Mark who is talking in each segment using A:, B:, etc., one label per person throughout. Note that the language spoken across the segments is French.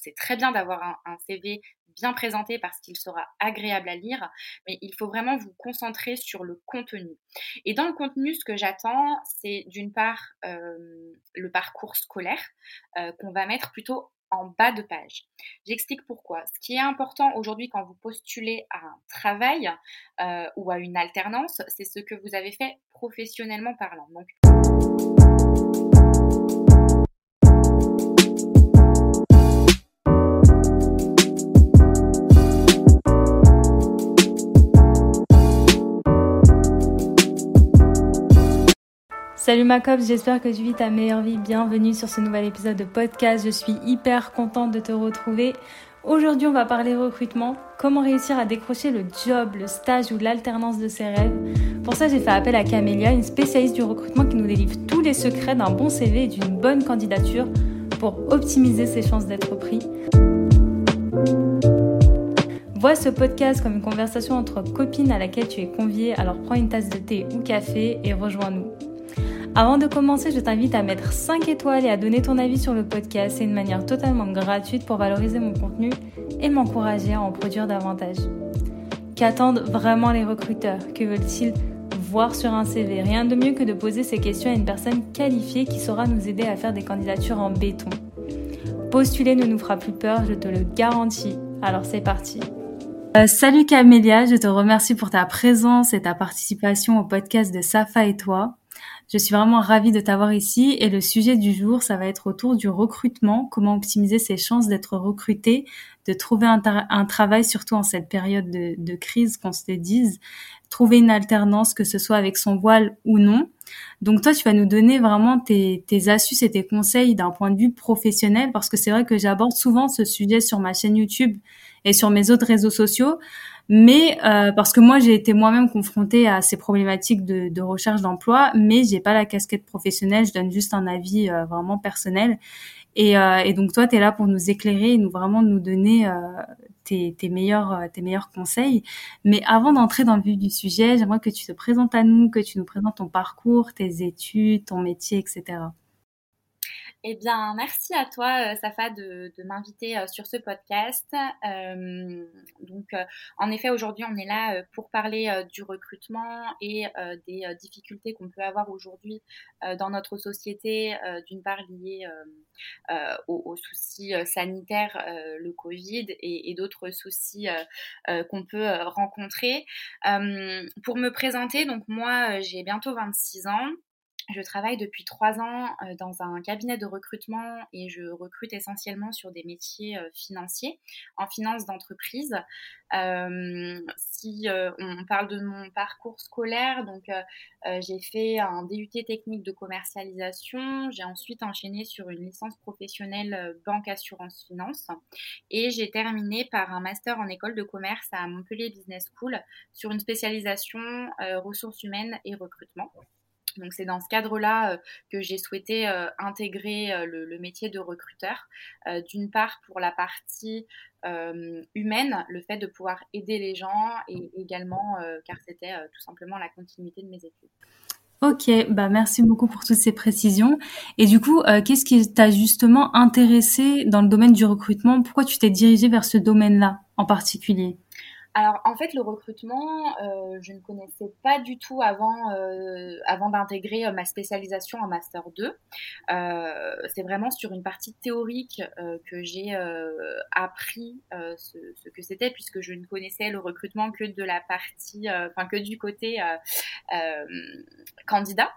A: c'est très bien d'avoir un, CV bien présenté parce qu'il sera agréable à lire, mais il faut vraiment vous concentrer sur le contenu. Et dans le contenu, ce que j'attends, c'est d'une part euh, le parcours scolaire euh, qu'on va mettre plutôt en bas de page. J'explique pourquoi. Ce qui est important aujourd'hui quand vous postulez à un travail euh, ou à une alternance, c'est ce que vous avez fait professionnellement parlant.
B: Salut ma j'espère que tu vis ta meilleure vie. Bienvenue sur ce nouvel épisode de podcast. Je suis hyper contente de te retrouver. Aujourd'hui, on va parler recrutement, comment réussir à décrocher le job, le stage ou l'alternance de ses rêves. Pour ça, j'ai fait appel à Camélia, une spécialiste du recrutement qui nous délivre tous les secrets d'un bon CV et d'une bonne candidature pour optimiser ses chances d'être pris. Vois ce podcast comme une conversation entre copines à laquelle tu es conviée, alors prends une tasse de thé ou café et rejoins-nous. Avant de commencer, je t'invite à mettre 5 étoiles et à donner ton avis sur le podcast. C'est une manière totalement gratuite pour valoriser mon contenu et m'encourager à en produire davantage. Qu'attendent vraiment les recruteurs? Que veulent-ils voir sur un CV Rien de mieux que de poser ces questions à une personne qualifiée qui saura nous aider à faire des candidatures en béton. Postuler ne nous fera plus peur, je te le garantis. Alors c'est parti. Euh, salut Camélia, je te remercie pour ta présence et ta participation au podcast de Safa et toi. Je suis vraiment ravie de t'avoir ici et le sujet du jour, ça va être autour du recrutement, comment optimiser ses chances d'être recruté, de trouver un, travail, surtout en cette période de, crise, qu'on se dise, trouver une alternance, que ce soit avec son voile ou non. Donc toi, tu vas nous donner vraiment tes astuces et tes conseils d'un point de vue professionnel, parce que c'est vrai que j'aborde souvent ce sujet sur ma chaîne YouTube et sur mes autres réseaux sociaux. Mais euh, parce que moi j'ai été moi-même confrontée à ces problématiques de, de recherche d'emploi, mais j'ai pas la casquette professionnelle, je donne juste un avis euh, vraiment personnel. Et, euh, et, donc toi tu es là pour nous éclairer et nous vraiment nous donner euh, tes, tes, meilleurs tes meilleurs conseils. Mais avant d'entrer dans le vif du sujet, j'aimerais que tu te présentes à nous, que tu nous présentes ton parcours, tes études, ton métier, etc.
A: Eh bien, merci à toi, euh, Safa, de, m'inviter euh, sur ce podcast. Euh, donc, en effet, aujourd'hui, on est là pour parler du recrutement et des difficultés qu'on peut avoir aujourd'hui dans notre société, d'une part liées aux, soucis sanitaires, le Covid, et, et d'autres soucis qu'on peut rencontrer. pour me présenter, donc moi, j'ai bientôt 26 ans. Je travaille depuis trois ans euh, dans un cabinet de recrutement et je recrute essentiellement sur des métiers euh, financiers, en finance d'entreprise. Euh, si on parle de mon parcours scolaire, donc j'ai fait un DUT technique de commercialisation, j'ai ensuite enchaîné sur une licence professionnelle banque assurance finance et j'ai terminé par un master en école de commerce à Montpellier Business School sur une spécialisation ressources humaines et recrutement. Donc c'est dans ce cadre-là euh, que j'ai souhaité euh, intégrer euh, le, métier de recruteur. D'une part pour la partie humaine, le fait de pouvoir aider les gens et également car c'était tout simplement la continuité de mes études.
B: Ok, bah merci beaucoup pour toutes ces précisions. Et du coup, qu'est-ce qui t'a justement intéressé dans le domaine du recrutement? Pourquoi tu t'es dirigé vers ce domaine-là en particulier?
A: Alors en fait le recrutement, euh, je ne connaissais pas du tout avant, euh, avant d'intégrer euh, ma spécialisation en master 2. c'est vraiment sur une partie théorique que j'ai appris ce, ce, que c'était puisque je ne connaissais le recrutement que de la partie, enfin que du côté candidat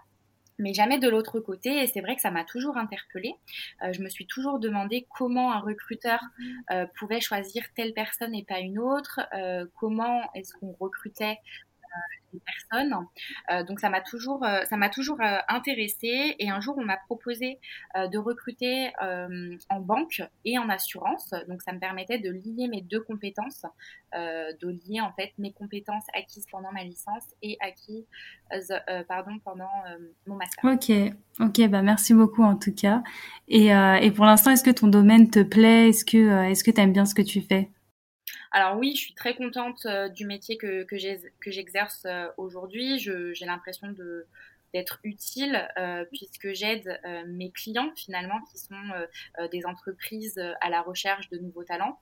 A: mais jamais de l'autre côté. Et c'est vrai que ça m'a toujours interpellée. Euh, je me suis toujours demandé comment un recruteur euh, pouvait choisir telle personne et pas une autre. Euh, comment est-ce qu'on recrutait personnes. Euh, donc ça m'a toujours, euh, ça m'a toujours euh, intéressée. Et un jour, on m'a proposé de recruter en banque et en assurance. Donc ça me permettait de lier mes deux compétences, de lier en fait mes compétences acquises pendant ma licence et acquises, pardon, pendant mon master.
B: Ok, ok, bah merci beaucoup en tout cas. Et, et pour l'instant, est-ce que ton domaine te plaît? Est-ce que, est-ce que tu aimes bien ce que tu fais?
A: Alors oui, je suis très contente euh, du métier que, que j'exerce euh, aujourd'hui. J'ai l'impression de, d'être utile puisque j'aide mes clients finalement qui sont des entreprises à la recherche de nouveaux talents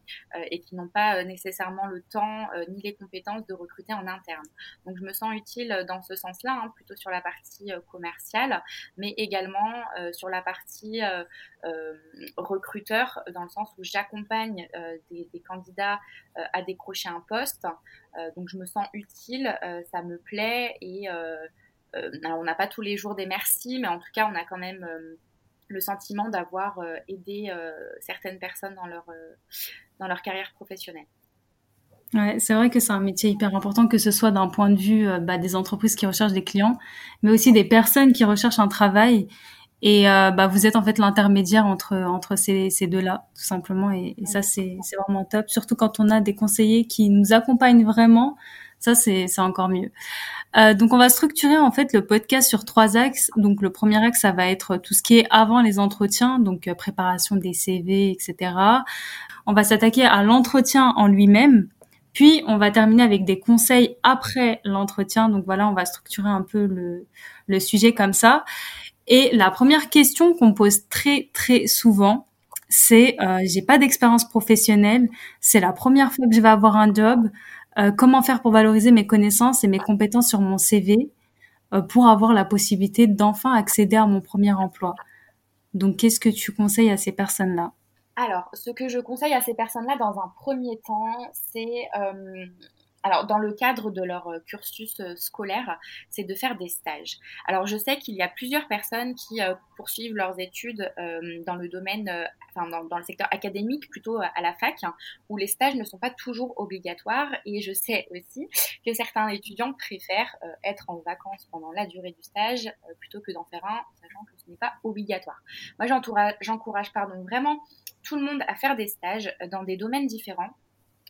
A: et qui n'ont pas nécessairement le temps ni les compétences de recruter en interne. Donc je me sens utile dans ce sens-là, hein, plutôt sur la partie commerciale, mais également sur la partie recruteur, dans le sens où j'accompagne des, candidats à décrocher un poste. donc je me sens utile, ça me plaît et alors on n'a pas tous les jours des merci, mais en tout cas on a quand même le sentiment d'avoir aidé certaines personnes dans leur, dans leur carrière professionnelle.
B: Ouais, c'est vrai que c'est un métier hyper important, que ce soit d'un point de vue bah, des entreprises qui recherchent des clients, mais aussi des personnes qui recherchent un travail et euh, bah, vous êtes en fait l'intermédiaire entre entre ces, ces deux-là, tout simplement. Et, et ça, c'est c'est vraiment top. Surtout quand on a des conseillers qui nous accompagnent vraiment, ça c'est encore mieux. Euh, donc on va structurer en fait le podcast sur trois axes. Donc le premier axe, ça va être tout ce qui est avant les entretiens, donc euh, préparation des CV, etc. On va s'attaquer à l'entretien en lui-même. Puis on va terminer avec des conseils après l'entretien. Donc voilà, on va structurer un peu le, le sujet comme ça. Et la première question qu'on pose très très souvent, c'est euh, j'ai pas d'expérience professionnelle, c'est la première fois que je vais avoir un job. Euh, comment faire pour valoriser mes connaissances et mes compétences sur mon CV euh, pour avoir la possibilité d'enfin accéder à mon premier emploi? Donc, qu'est-ce que tu conseilles à ces personnes-là?
A: Alors, ce que je conseille à ces personnes-là dans un premier temps, c'est euh, alors dans le cadre de leur euh, cursus euh, scolaire, c'est de faire des stages. Alors je sais qu'il y a plusieurs personnes qui euh, poursuivent leurs études dans le domaine, enfin dans, le secteur académique, plutôt à la fac, où les stages ne sont pas toujours obligatoires. Et je sais aussi que certains étudiants préfèrent être en vacances pendant la durée du stage plutôt que d'en faire un, sachant que ce n'est pas obligatoire. Moi j'encourage pardon vraiment tout le monde à faire des stages dans des domaines différents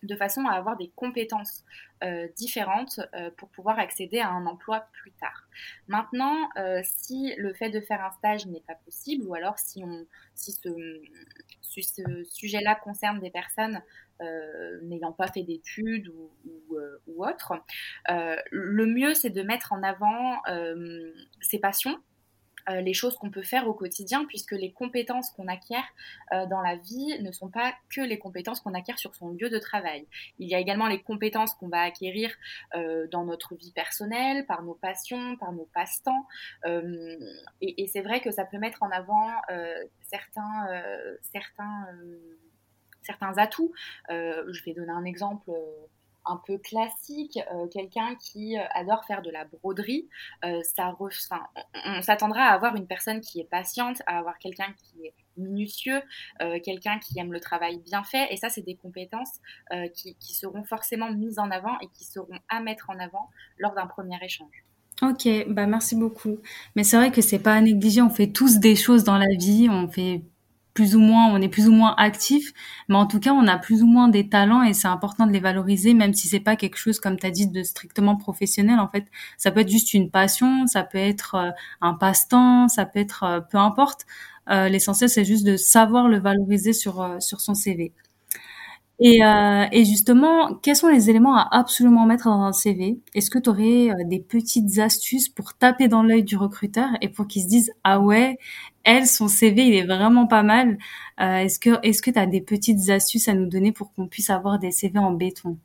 A: de façon à avoir des compétences euh, différentes euh, pour pouvoir accéder à un emploi plus tard. Maintenant, euh, si le fait de faire un stage n'est pas possible, ou alors si, ce sujet-là concerne des personnes n'ayant pas fait d'études ou, ou, ou autre, le mieux c'est de mettre en avant ses passions euh, les choses qu'on peut faire au quotidien, puisque les compétences qu'on acquiert euh, dans la vie ne sont pas que les compétences qu'on acquiert sur son lieu de travail. Il y a également les compétences qu'on va acquérir euh, dans notre vie personnelle, par nos passions, par nos passe-temps. et, et c'est vrai que ça peut mettre en avant certains, certains, certains atouts. je vais donner un exemple un peu classique, euh, quelqu'un qui euh, adore faire de la broderie, euh, ça on, s'attendra à avoir une personne qui est patiente, à avoir quelqu'un qui est minutieux, quelqu'un qui aime le travail bien fait, et ça, c'est des compétences qui, qui, seront forcément mises en avant et qui seront à mettre en avant lors d'un premier échange.
B: Ok, bah merci beaucoup. Mais c'est vrai que c'est pas à négliger. On fait tous des choses dans la vie. On fait plus ou moins, on est plus ou moins actif, mais en tout cas, on a plus ou moins des talents et c'est important de les valoriser, même si c'est pas quelque chose, comme tu as dit, de strictement professionnel. En fait, ça peut être juste une passion, ça peut être euh, un passe-temps, ça peut être euh, peu importe. Euh, L'essentiel, c'est juste de savoir le valoriser sur euh, sur son CV. Et, euh, et, justement, quels sont les éléments à absolument mettre dans un CV Est-ce que tu aurais des petites astuces pour taper dans l'œil du recruteur et pour qu'il se dise ah ouais, elle, son CV, il est vraiment pas mal. Euh, est-ce que est-ce que tu as des petites astuces à nous donner pour qu'on puisse avoir des CV en béton?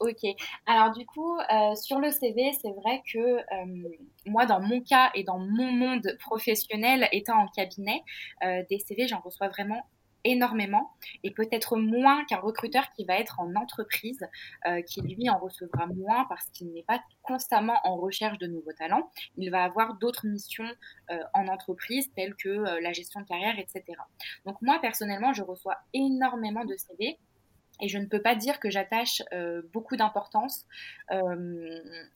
A: Ok. Alors du coup, euh, sur le CV, c'est vrai que euh, moi, dans mon cas et dans mon monde professionnel, étant en cabinet, des CV, j'en reçois vraiment énormément et peut-être moins qu'un recruteur qui va être en entreprise, euh, qui lui en recevra moins parce qu'il n'est pas constamment en recherche de nouveaux talents. Il va avoir d'autres missions euh, en entreprise telles que euh, la gestion de carrière, etc. Donc moi, personnellement, je reçois énormément de CV. Et je ne peux pas dire que j'attache beaucoup d'importance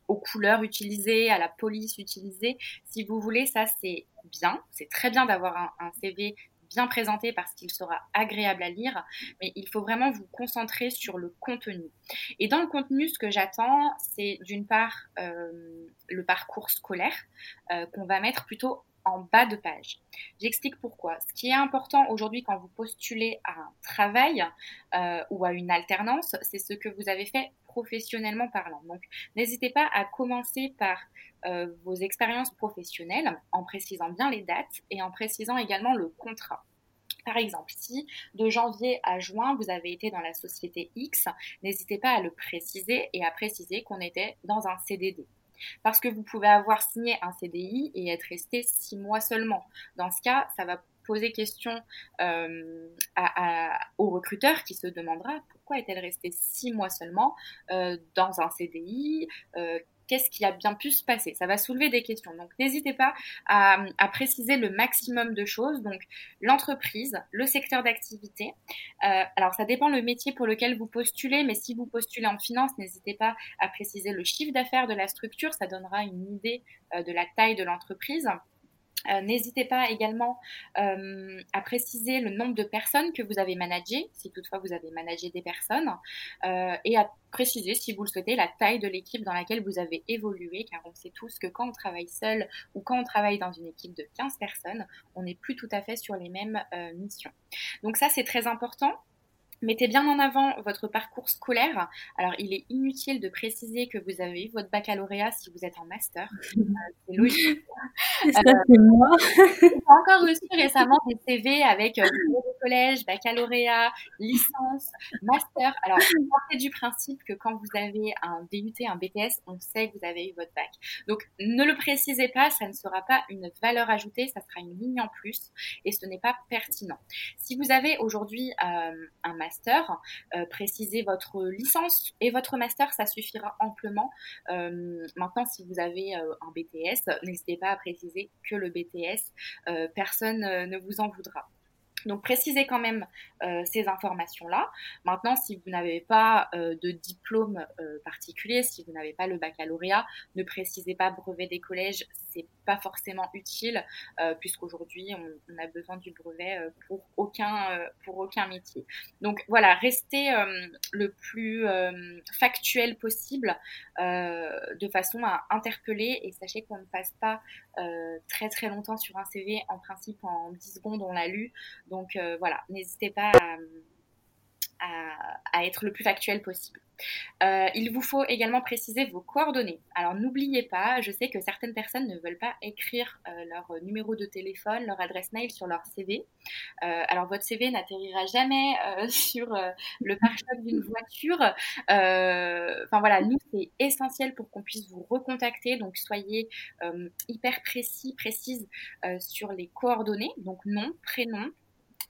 A: aux couleurs utilisées, à la police utilisée. Si vous voulez, ça c'est bien. C'est très bien d'avoir un, un, CV bien présenté parce qu'il sera agréable à lire, mais il faut vraiment vous concentrer sur le contenu. Et dans le contenu, ce que j'attends, c'est d'une part euh, le parcours scolaire euh, qu'on va mettre plutôt en bas de page. J'explique pourquoi. Ce qui est important aujourd'hui quand vous postulez à un travail euh, ou à une alternance, c'est ce que vous avez fait professionnellement parlant. Donc, n'hésitez pas à commencer par euh, vos expériences professionnelles en précisant bien les dates et en précisant également le contrat. Par exemple, si de janvier à juin, vous avez été dans la société X, n'hésitez pas à le préciser et à préciser qu'on était dans un CDD. Parce que vous pouvez avoir signé un CDI et être resté six mois seulement. Dans ce cas, ça va poser question euh, au recruteur qui se demandera pourquoi est-elle restée six mois seulement euh, dans un CDI euh, qu'est-ce qui a bien pu se passer Ça va soulever des questions. Donc n'hésitez pas à, préciser le maximum de choses. Donc l'entreprise, le secteur d'activité. Euh, alors ça dépend le métier pour lequel vous postulez, mais si vous postulez en finance, n'hésitez pas à préciser le chiffre d'affaires de la structure. Ça donnera une idée euh, de la taille de l'entreprise. Euh, n'hésitez pas également euh, à préciser le nombre de personnes que vous avez managées, si toutefois vous avez managé des personnes, euh, et à préciser, si vous le souhaitez, la taille de l'équipe dans laquelle vous avez évolué, car on sait tous que quand on travaille seul ou quand on travaille dans une équipe de 15 personnes, on n'est plus tout à fait sur les mêmes missions. Donc ça, c'est très important. Mettez bien en avant votre parcours scolaire. Alors, il est inutile de préciser que vous avez eu votre baccalauréat si vous êtes en master. Euh, c'est logique.
B: Ça, c'est moi.
A: J'ai encore reçu récemment des CV avec euh, collège, baccalauréat, licence, master. Alors, partez du principe que quand vous avez un DUT, un BTS, on sait que vous avez eu votre bac. Donc, ne le précisez pas, ça ne sera pas une valeur ajoutée, ça sera une ligne en plus et ce n'est pas pertinent. Si vous avez aujourd'hui euh, un master, euh, précisez votre licence et votre master, ça suffira amplement. Euh, maintenant, si vous avez euh, un BTS, n'hésitez pas à préciser que le BTS, personne ne vous en voudra. Donc précisez quand même ces informations-là. Maintenant, si vous n'avez pas de diplôme particulier, si vous n'avez pas le baccalauréat, ne précisez pas brevet des collèges, c'est pas forcément utile puisqu'aujourd'hui on, a besoin du brevet pour aucun pour aucun métier. Donc voilà, restez le plus factuel possible de façon à interpeller et sachez qu'on ne passe pas très très longtemps sur un CV. En principe, en 10 secondes, on l'a lu. Donc euh, voilà, n'hésitez pas à, être le plus factuel possible. Euh, il vous faut également préciser vos coordonnées. Alors n'oubliez pas, je sais que certaines personnes ne veulent pas écrire euh, leur numéro de téléphone, leur adresse mail sur leur CV. alors votre CV n'atterrira jamais sur le pare-choc d'une voiture. Enfin voilà, nous c'est essentiel pour qu'on puisse vous recontacter. Donc soyez hyper précis, précise sur les coordonnées. Donc nom, prénom,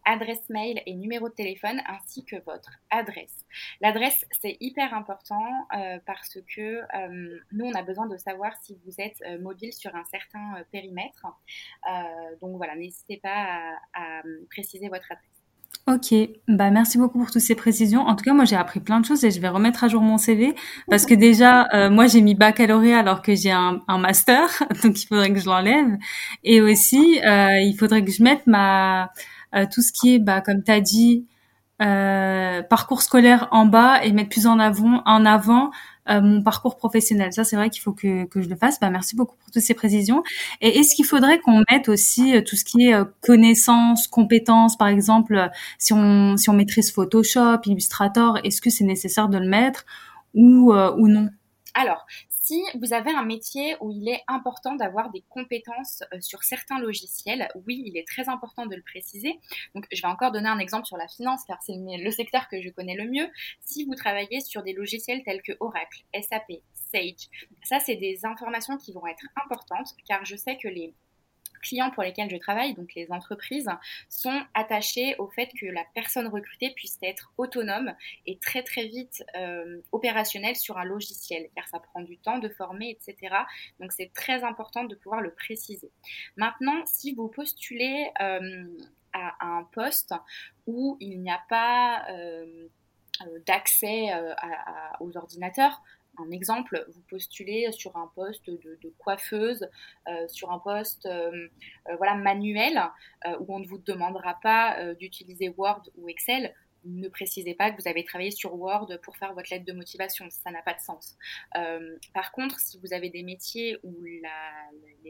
A: adresse mail et numéro de téléphone ainsi que votre adresse. L'adresse, c'est hyper important euh, parce que euh, nous, on a besoin de savoir si vous êtes euh, mobile sur un certain périmètre. donc voilà, n'hésitez pas à, préciser votre adresse.
B: Ok, bah merci beaucoup pour toutes ces précisions. En tout cas, moi j'ai appris plein de choses et je vais remettre à jour mon CV parce que déjà, moi j'ai mis baccalauréat alors que j'ai un, un, master, donc il faudrait que je l'enlève. Et aussi, il faudrait que je mette ma euh, tout ce qui est, bah, comme tu as dit, euh, parcours scolaire en bas et mettre plus en avant, en avant euh, mon parcours professionnel. Ça, c'est vrai qu'il faut que, que je le fasse. Bah, merci beaucoup pour toutes ces précisions. Et est-ce qu'il faudrait qu'on mette aussi tout ce qui est connaissances, compétences, par exemple, si on, si on maîtrise Photoshop, Illustrator, est-ce que c'est nécessaire de le mettre ou, ou non?
A: Alors, si vous avez un métier où il est important d'avoir des compétences euh, sur certains logiciels, oui, il est très important de le préciser. Donc, je vais encore donner un exemple sur la finance, car c'est le secteur que je connais le mieux. Si vous travaillez sur des logiciels tels que Oracle, SAP, Sage, ça, c'est des informations qui vont être importantes, car je sais que les clients pour lesquels je travaille, donc les entreprises, sont attachés au fait que la personne recrutée puisse être autonome et très très vite euh, opérationnelle sur un logiciel, car ça prend du temps de former, etc. Donc c'est très important de pouvoir le préciser. Maintenant, si vous postulez euh, à, un poste où il n'y a pas euh, d'accès aux ordinateurs, un exemple, vous postulez sur un poste de, coiffeuse, euh, sur un poste euh, euh, voilà, manuel, où on ne vous demandera pas d'utiliser Word ou Excel, ne précisez pas que vous avez travaillé sur Word pour faire votre lettre de motivation. Ça n'a pas de sens. Euh, par contre, si vous avez des métiers où les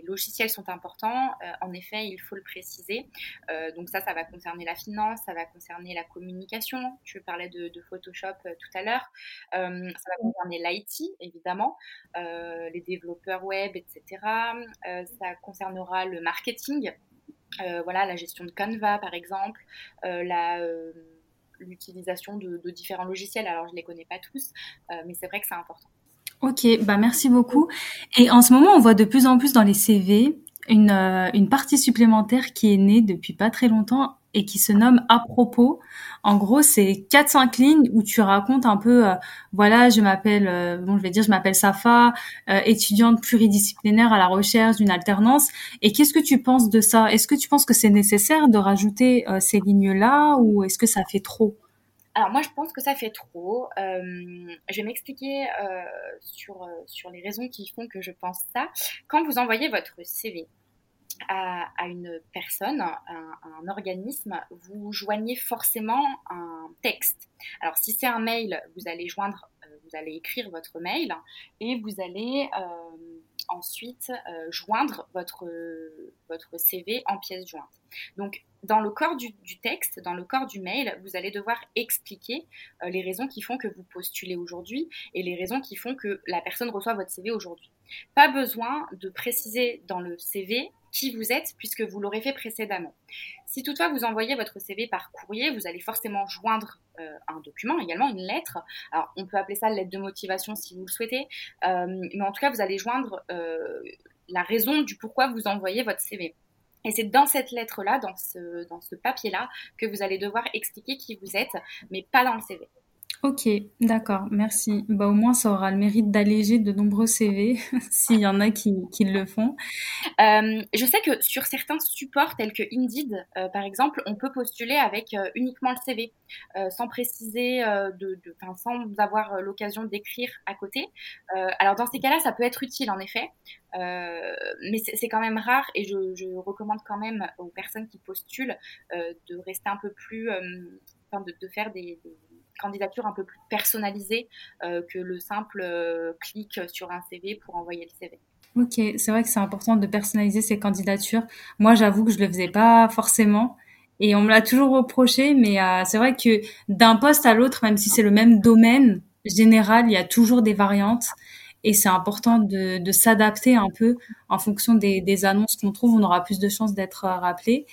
A: logiciels sont importants, euh, en effet, il faut le préciser. Euh, donc ça, ça va concerner la finance, ça va concerner la communication. Tu parlais de, de Photoshop tout à l'heure. ça va concerner l'IT, évidemment, les développeurs web, etc. ça concernera le marketing. voilà, la gestion de Canva, par exemple, la l'utilisation de, différents logiciels. Alors, je ne les connais pas tous, euh, mais c'est vrai que c'est important.
B: Ok, bah merci beaucoup. Et en ce moment, on voit de plus en plus dans les CV une, euh, une partie supplémentaire qui est née depuis pas très longtemps et qui se nomme à propos. En gros, c'est quatre cinq lignes où tu racontes un peu, euh, voilà, je m'appelle, euh, bon, je vais dire, je m'appelle Safa, euh, étudiante pluridisciplinaire à la recherche d'une alternance. Et qu'est-ce que tu penses de ça? Est-ce que tu penses que c'est nécessaire de rajouter ces lignes-là ou est-ce que ça fait trop?
A: Alors moi je pense que ça fait trop. je vais m'expliquer sur, sur les raisons qui font que je pense ça. Quand vous envoyez votre CV, à, une personne, un, un, organisme, vous joignez forcément un texte. Alors si c'est un mail, vous allez joindre, euh, vous allez écrire votre mail et vous allez euh, ensuite euh, joindre votre, votre CV en pièce jointe. Donc dans le corps du, texte, dans le corps du mail, vous allez devoir expliquer les raisons qui font que vous postulez aujourd'hui et les raisons qui font que la personne reçoit votre CV aujourd'hui. Pas besoin de préciser dans le CV qui vous êtes puisque vous l'aurez fait précédemment. Si toutefois vous envoyez votre CV par courrier, vous allez forcément joindre euh, un document, également une lettre. Alors on peut appeler ça lettre de motivation si vous le souhaitez, euh, mais en tout cas vous allez joindre euh, la raison du pourquoi vous envoyez votre CV. Et c'est dans cette lettre-là, dans ce, dans ce papier-là, que vous allez devoir expliquer qui vous êtes, mais pas dans le CV.
B: Ok, d'accord, merci. Bah, au moins, ça aura le mérite d'alléger de nombreux CV, s'il y en a qui, qui le font.
A: Euh, je sais que sur certains supports tels que Indeed, euh, par exemple, on peut postuler avec euh, uniquement le CV, sans préciser, de, de sans avoir l'occasion d'écrire à côté. alors dans ces cas-là, ça peut être utile en effet, mais c'est quand même rare et je, je, recommande quand même aux personnes qui postulent de rester un peu plus, de, de faire des, des candidature un peu plus personnalisée euh, que le simple euh, clic sur un CV pour envoyer le CV.
B: Ok, c'est vrai que c'est important de personnaliser ces candidatures. Moi, j'avoue que je le faisais pas forcément. Et on me l'a toujours reproché, mais euh, c'est vrai que d'un poste à l'autre, même si c'est le même domaine général, il y a toujours des variantes. Et c'est important de, s'adapter un peu en fonction des annonces qu'on trouve. On aura plus de chances d'être rappelé.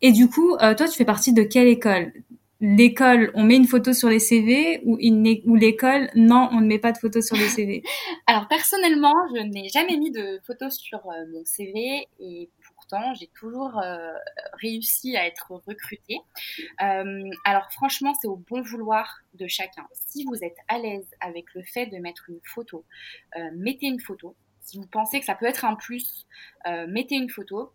B: Et du coup, toi, tu fais partie de quelle école? L'école, on met une photo sur les CV ou, l'école, non, on ne met pas de photo sur les CV
A: Alors personnellement, je n'ai jamais mis de photo sur euh, mon CV et pourtant j'ai toujours euh, réussi à être recrutée. Euh, alors franchement, c'est au bon vouloir de chacun. Si vous êtes à l'aise avec le fait de mettre une photo, mettez une photo. Si vous pensez que ça peut être un plus, mettez une photo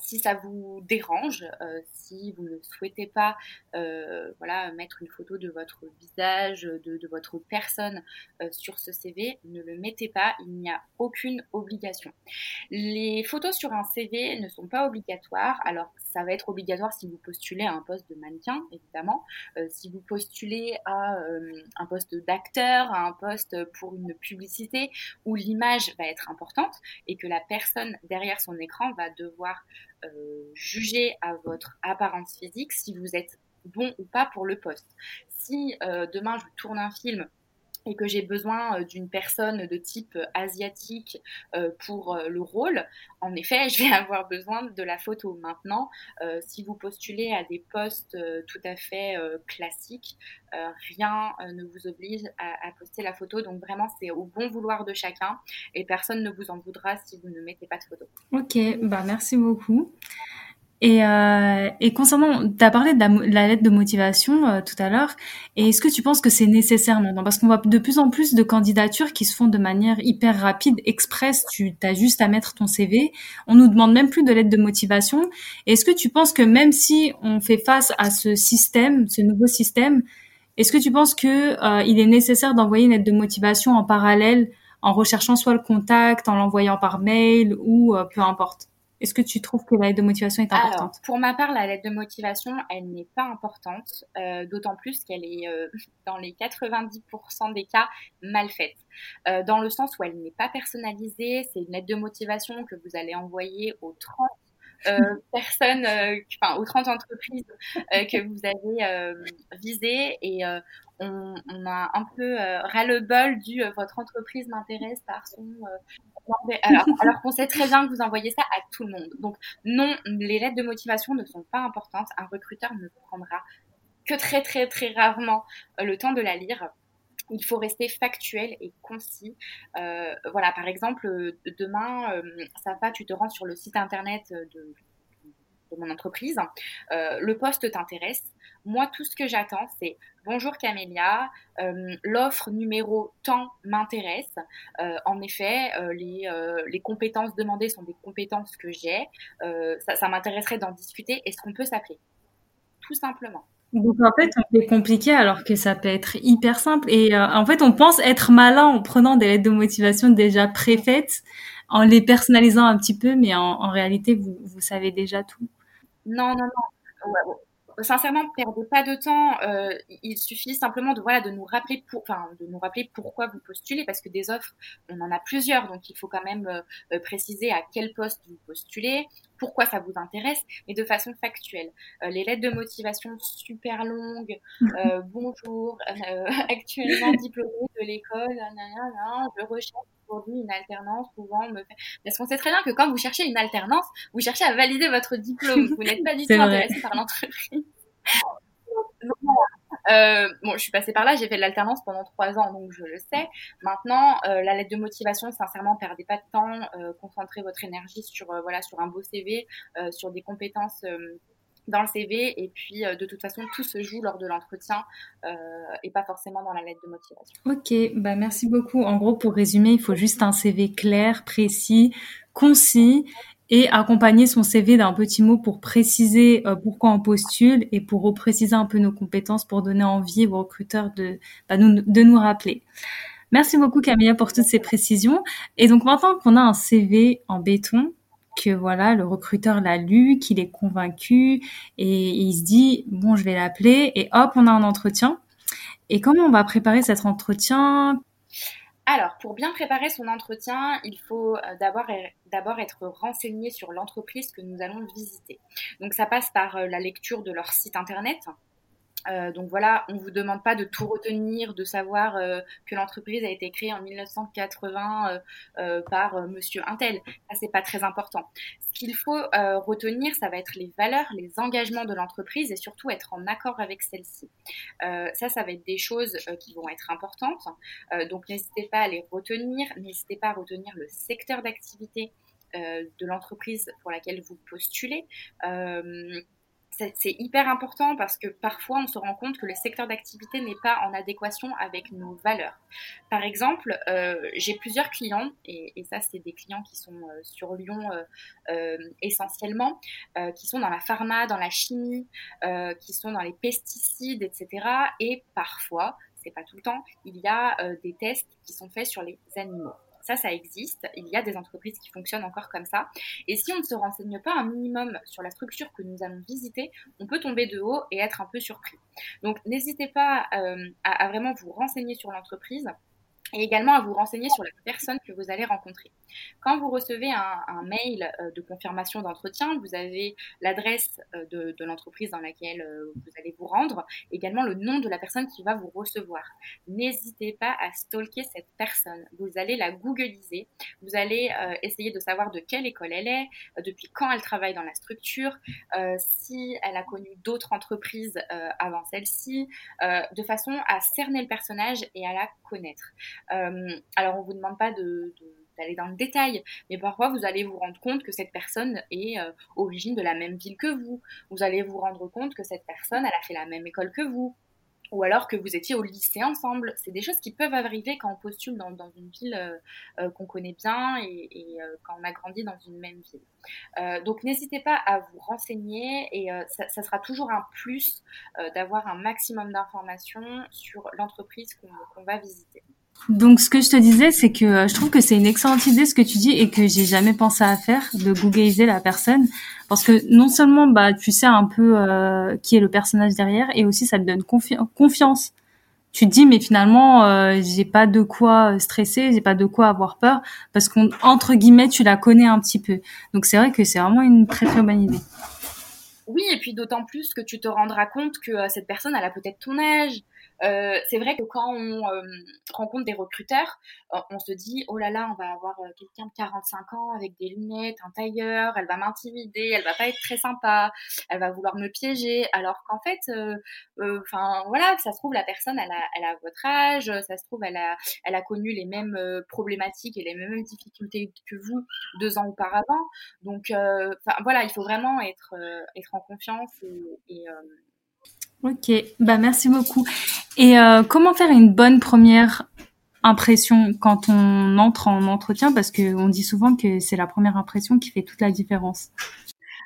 A: si ça vous dérange, euh, si vous ne souhaitez pas euh, voilà, mettre une photo de votre visage, de, votre personne euh, sur ce CV, ne le mettez pas, il n'y a aucune obligation. Les photos sur un CV ne sont pas obligatoires, alors ça va être obligatoire si vous postulez à un poste de mannequin, évidemment, si vous postulez à un poste d'acteur, à un poste pour une publicité où l'image va être importante et que la personne derrière son écran va devoir euh, juger à votre apparence physique si vous êtes bon ou pas pour le poste. Si euh, demain je tourne un film et que j'ai besoin euh, d'une personne de type euh, asiatique euh, pour le rôle, en effet, je vais avoir besoin de la photo. Maintenant, si vous postulez à des postes tout à fait classiques, rien ne vous oblige à, poster la photo. Donc vraiment, c'est au bon vouloir de chacun et personne ne vous en voudra si vous ne mettez pas de photo.
B: Ok, bah merci beaucoup. Et, euh, et concernant, tu as parlé de la, lettre de motivation euh, tout à l'heure, et est-ce que tu penses que c'est nécessaire maintenant? Parce qu'on voit de plus en plus de candidatures qui se font de manière hyper rapide, express, tu as juste à mettre ton CV, on nous demande même plus de lettre de motivation. Est-ce que tu penses que même si on fait face à ce système, ce nouveau système, est-ce que tu penses que euh, il est nécessaire d'envoyer une lettre de motivation en parallèle, en recherchant soit le contact, en l'envoyant par mail ou euh, peu importe? Est-ce que tu trouves que la lettre de motivation est importante? Alors,
A: pour ma part, la lettre de motivation, elle n'est pas importante, euh, d'autant plus qu'elle est, euh, dans les 90% des cas, mal faite. Euh, dans le sens où elle n'est pas personnalisée, c'est une lettre de motivation que vous allez envoyer aux 30 personnes, enfin aux 30 entreprises que vous avez visées et on, a un peu ras-le-bol du votre entreprise m'intéresse par son alors, alors qu'on sait très bien que vous envoyez ça à tout le monde. Donc non, les lettres de motivation ne sont pas importantes. Un recruteur ne prendra que très très très rarement euh, le temps de la lire. Il faut rester factuel et concis. Euh, voilà, par exemple, euh, demain, ça va, tu te rends sur le site internet de, mon entreprise, euh, le poste t'intéresse. Moi, tout ce que j'attends, c'est bonjour Camélia, euh, l'offre numéro tant m'intéresse. Euh, en effet, les, les, compétences demandées sont des compétences que j'ai. ça, ça m'intéresserait d'en discuter. Est-ce qu'on peut s'appeler? Tout simplement.
B: Donc en fait, fait compliqué alors que ça peut être hyper simple. Et en fait, on pense être malin en prenant des lettres de motivation déjà préfaites, en les personnalisant un petit peu, mais en, en réalité, vous, vous savez déjà tout.
A: Non, non, non. Sincèrement, perdez pas de temps. Euh, il suffit simplement de voilà de nous rappeler pour, enfin, de nous rappeler pourquoi vous postulez, parce que des offres, on en a plusieurs, donc il faut quand même euh, préciser à quel poste vous postulez, pourquoi ça vous intéresse, mais de façon factuelle. Euh, les lettres de motivation super longues, euh, bonjour, euh, actuellement diplômé de l'école, je recherche aujourd'hui une alternance pouvant me faire... Parce qu'on sait très bien que quand vous cherchez une alternance, vous cherchez à valider votre diplôme, vous n'êtes pas du tout intéressé par l'entreprise. Euh, bon, je suis passée par là, j'ai fait de l'alternance pendant trois ans, donc je le sais. Maintenant, euh, la lettre de motivation, sincèrement, perdez pas de temps, euh, concentrez votre énergie sur voilà sur un beau CV, sur des compétences dans le CV, et puis de toute façon, tout se joue lors de l'entretien et pas forcément dans la lettre de motivation.
B: Ok, bah merci beaucoup. En gros, pour résumer, il faut juste un CV clair, précis, concis et accompagner son CV d'un petit mot pour préciser euh, pourquoi on postule et pour repréciser un peu nos compétences pour donner envie aux recruteurs de, bah, nous, de nous rappeler. Merci beaucoup Camilla pour toutes ces précisions. Et donc maintenant qu'on a un CV en béton, que voilà, le recruteur l'a lu, qu'il est convaincu et il se dit bon, je vais l'appeler et hop, on a un entretien. Et comment on va préparer cet entretien?
A: Alors, pour bien préparer son entretien, il faut euh, d'abord d'abord être renseigné sur l'entreprise que nous allons visiter. Donc, ça passe par euh, la lecture de leur site internet, euh, donc voilà, on vous demande pas de tout retenir, de savoir euh, que l'entreprise a été créée en 1980 euh, par Monsieur Intel. Ça c'est pas très important. Ce qu'il faut retenir, ça va être les valeurs, les engagements de l'entreprise et surtout être en accord avec celles-ci. ça, ça va être des choses qui vont être importantes. donc n'hésitez pas à les retenir. N'hésitez pas à retenir le secteur d'activité de l'entreprise pour laquelle vous postulez c'est hyper important parce que parfois on se rend compte que le secteur d'activité n'est pas en adéquation avec nos valeurs. Par exemple, euh, j'ai plusieurs clients, et, ça c'est des clients qui sont euh, sur Lyon euh, essentiellement, qui sont dans la pharma, dans la chimie, qui sont dans les pesticides, etc. Et parfois, c'est pas tout le temps, il y a des tests qui sont faits sur les animaux. Ça, ça existe. Il y a des entreprises qui fonctionnent encore comme ça. Et si on ne se renseigne pas un minimum sur la structure que nous allons visiter, on peut tomber de haut et être un peu surpris. Donc, n'hésitez pas euh, à, vraiment vous renseigner sur l'entreprise et également à vous renseigner sur la personne que vous allez rencontrer. Quand vous recevez un, mail euh, de confirmation d'entretien, vous avez l'adresse euh, de, l'entreprise dans laquelle euh, vous allez vous rendre, également le nom de la personne qui va vous recevoir. N'hésitez pas à stalker cette personne. Vous allez la googliser, vous allez essayer de savoir de quelle école elle est, depuis quand elle travaille dans la structure, si elle a connu d'autres entreprises avant celle-ci, de façon à cerner le personnage et à la connaître. Alors on vous demande pas d'aller dans le détail. Mais parfois, vous allez vous rendre compte que cette personne est euh, origine de la même ville que vous. Vous allez vous rendre compte que cette personne, elle a fait la même école que vous. Ou alors que vous étiez au lycée ensemble. C'est des choses qui peuvent arriver quand on postule dans, une ville euh, euh, qu'on connaît bien et, quand on a grandi dans une même ville. donc n'hésitez pas à vous renseigner et ça, sera toujours un plus d'avoir un maximum d'informations sur l'entreprise qu'on va visiter.
B: Donc, ce que je te disais, c'est que euh, je trouve que c'est une excellente idée ce que tu dis et que j'ai jamais pensé à faire de googliser la personne parce que non seulement bah tu sais un peu euh, qui est le personnage derrière et aussi ça te donne confiance. Tu te dis mais finalement euh, j'ai pas de quoi stresser, j'ai pas de quoi avoir peur parce qu'on entre guillemets tu la connais un petit peu. Donc c'est vrai que c'est vraiment une très très bonne idée.
A: Oui, et puis d'autant plus que tu te rendras compte que cette personne, elle a peut-être ton âge, euh, c'est vrai que quand on euh, rencontre des recruteurs, euh, on se dit oh là là, on va avoir quelqu'un de 45 ans avec des lunettes, un tailleur, elle va m'intimider, elle va pas être très sympa, elle va vouloir me piéger. Alors qu'en fait, enfin voilà, ça se trouve la personne, elle a, elle a votre âge, ça se trouve elle a, elle a connu les mêmes problématiques et les mêmes difficultés que vous deux ans auparavant. Donc voilà, il faut vraiment être, être en confiance et, et
B: Ok, bah merci beaucoup. Et euh, comment faire une bonne première impression quand on entre en entretien? Parce qu'on dit souvent que c'est la première impression qui fait toute la différence.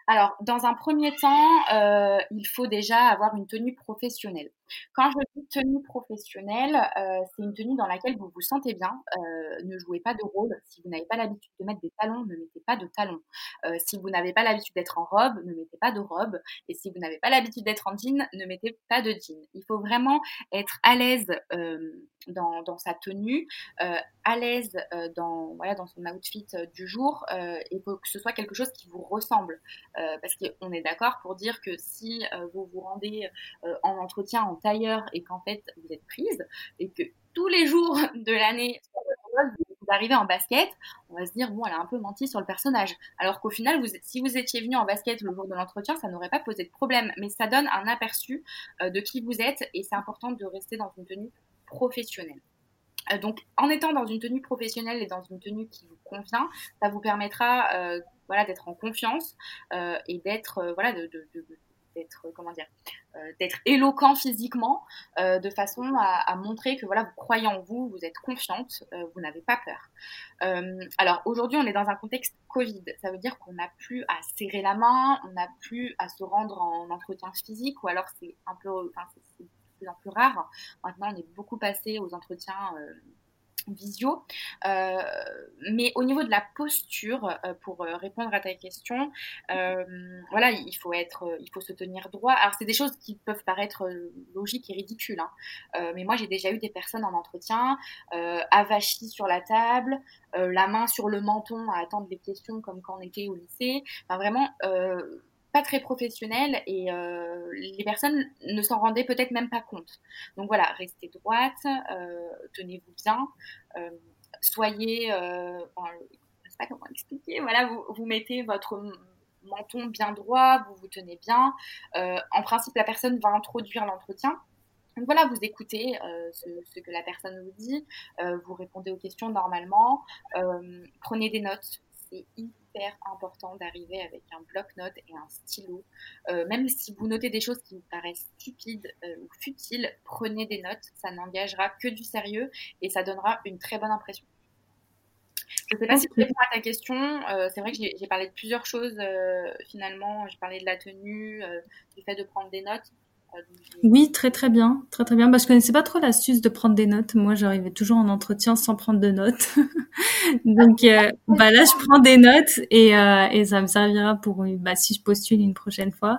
A: Alors, dans un premier temps, euh, il faut déjà avoir une tenue professionnelle. Quand je dis tenue professionnelle, euh, c'est une tenue dans laquelle vous vous sentez bien. Euh, ne jouez pas de rôle. Si vous n'avez pas l'habitude de mettre des talons, ne mettez pas de talons. Euh, si vous n'avez pas l'habitude d'être en robe, ne mettez pas de robe. Et si vous n'avez pas l'habitude d'être en jean, ne mettez pas de jean. Il faut vraiment être à l'aise dans, sa tenue, à l'aise dans, voilà, dans son outfit du jour. et que ce soit quelque chose qui vous ressemble. parce qu'on est d'accord pour dire que si vous vous rendez en entretien en tailleur et qu'en fait vous êtes prise et que tous les jours de l'année vous arrivez en basket, on va se dire bon elle a un peu menti sur le personnage. Alors qu'au final, si vous étiez venu en basket le jour de l'entretien, ça n'aurait pas posé de problème. Mais ça donne un aperçu euh, de qui vous êtes et c'est important de rester dans une tenue professionnelle. Euh, donc, en étant dans une tenue professionnelle et dans une tenue qui vous convient, ça vous permettra, euh, voilà, d'être en confiance et d'être, voilà, d'être comment dire euh, d'être éloquent physiquement euh, de façon à, montrer que voilà vous croyez en vous vous êtes confiante euh, vous n'avez pas peur alors aujourd'hui on est dans un contexte Covid ça veut dire qu'on n'a plus à serrer la main on n'a plus à se rendre en entretien physique ou alors c'est un peu plus en plus rare maintenant on est beaucoup passé aux entretiens visio. Euh, mais au niveau de la posture, euh, pour euh, répondre à ta question, voilà, il faut être, il faut se tenir droit. Alors c'est des choses qui peuvent paraître logiques et ridicules, hein. mais moi j'ai déjà eu des personnes en entretien avachies sur la table, la main sur le menton à attendre des questions comme quand on était au lycée. Enfin vraiment pas très professionnel et euh, les personnes ne s'en rendaient peut-être même pas compte. Donc voilà, restez droite, euh, tenez-vous bien, euh, soyez, enfin, je sais pas comment expliquer, voilà, vous, vous mettez votre menton bien droit, vous vous tenez bien. en principe, la personne va introduire l'entretien. Donc voilà, vous écoutez ce, ce, que la personne vous dit, vous répondez aux questions normalement, prenez des notes, c'est hyper important d'arriver avec un bloc-notes et un stylo. Euh, même si vous notez des choses qui vous paraissent stupides euh, ou futiles, prenez des notes. Ça n'engagera que du sérieux et ça donnera une très bonne impression. Je ne sais pas si tu réponds à ta question. Euh, c'est vrai que j'ai parlé de plusieurs choses finalement. J'ai parlé de la tenue, du fait de prendre des notes.
B: Oui, très très bien, très très bien. Bah, je connaissais pas trop l'astuce de prendre des notes. Moi, j'arrivais toujours en entretien sans prendre de notes. Donc, euh, bah là, je prends des notes et, euh, et ça me servira pour bah, si je postule une prochaine fois.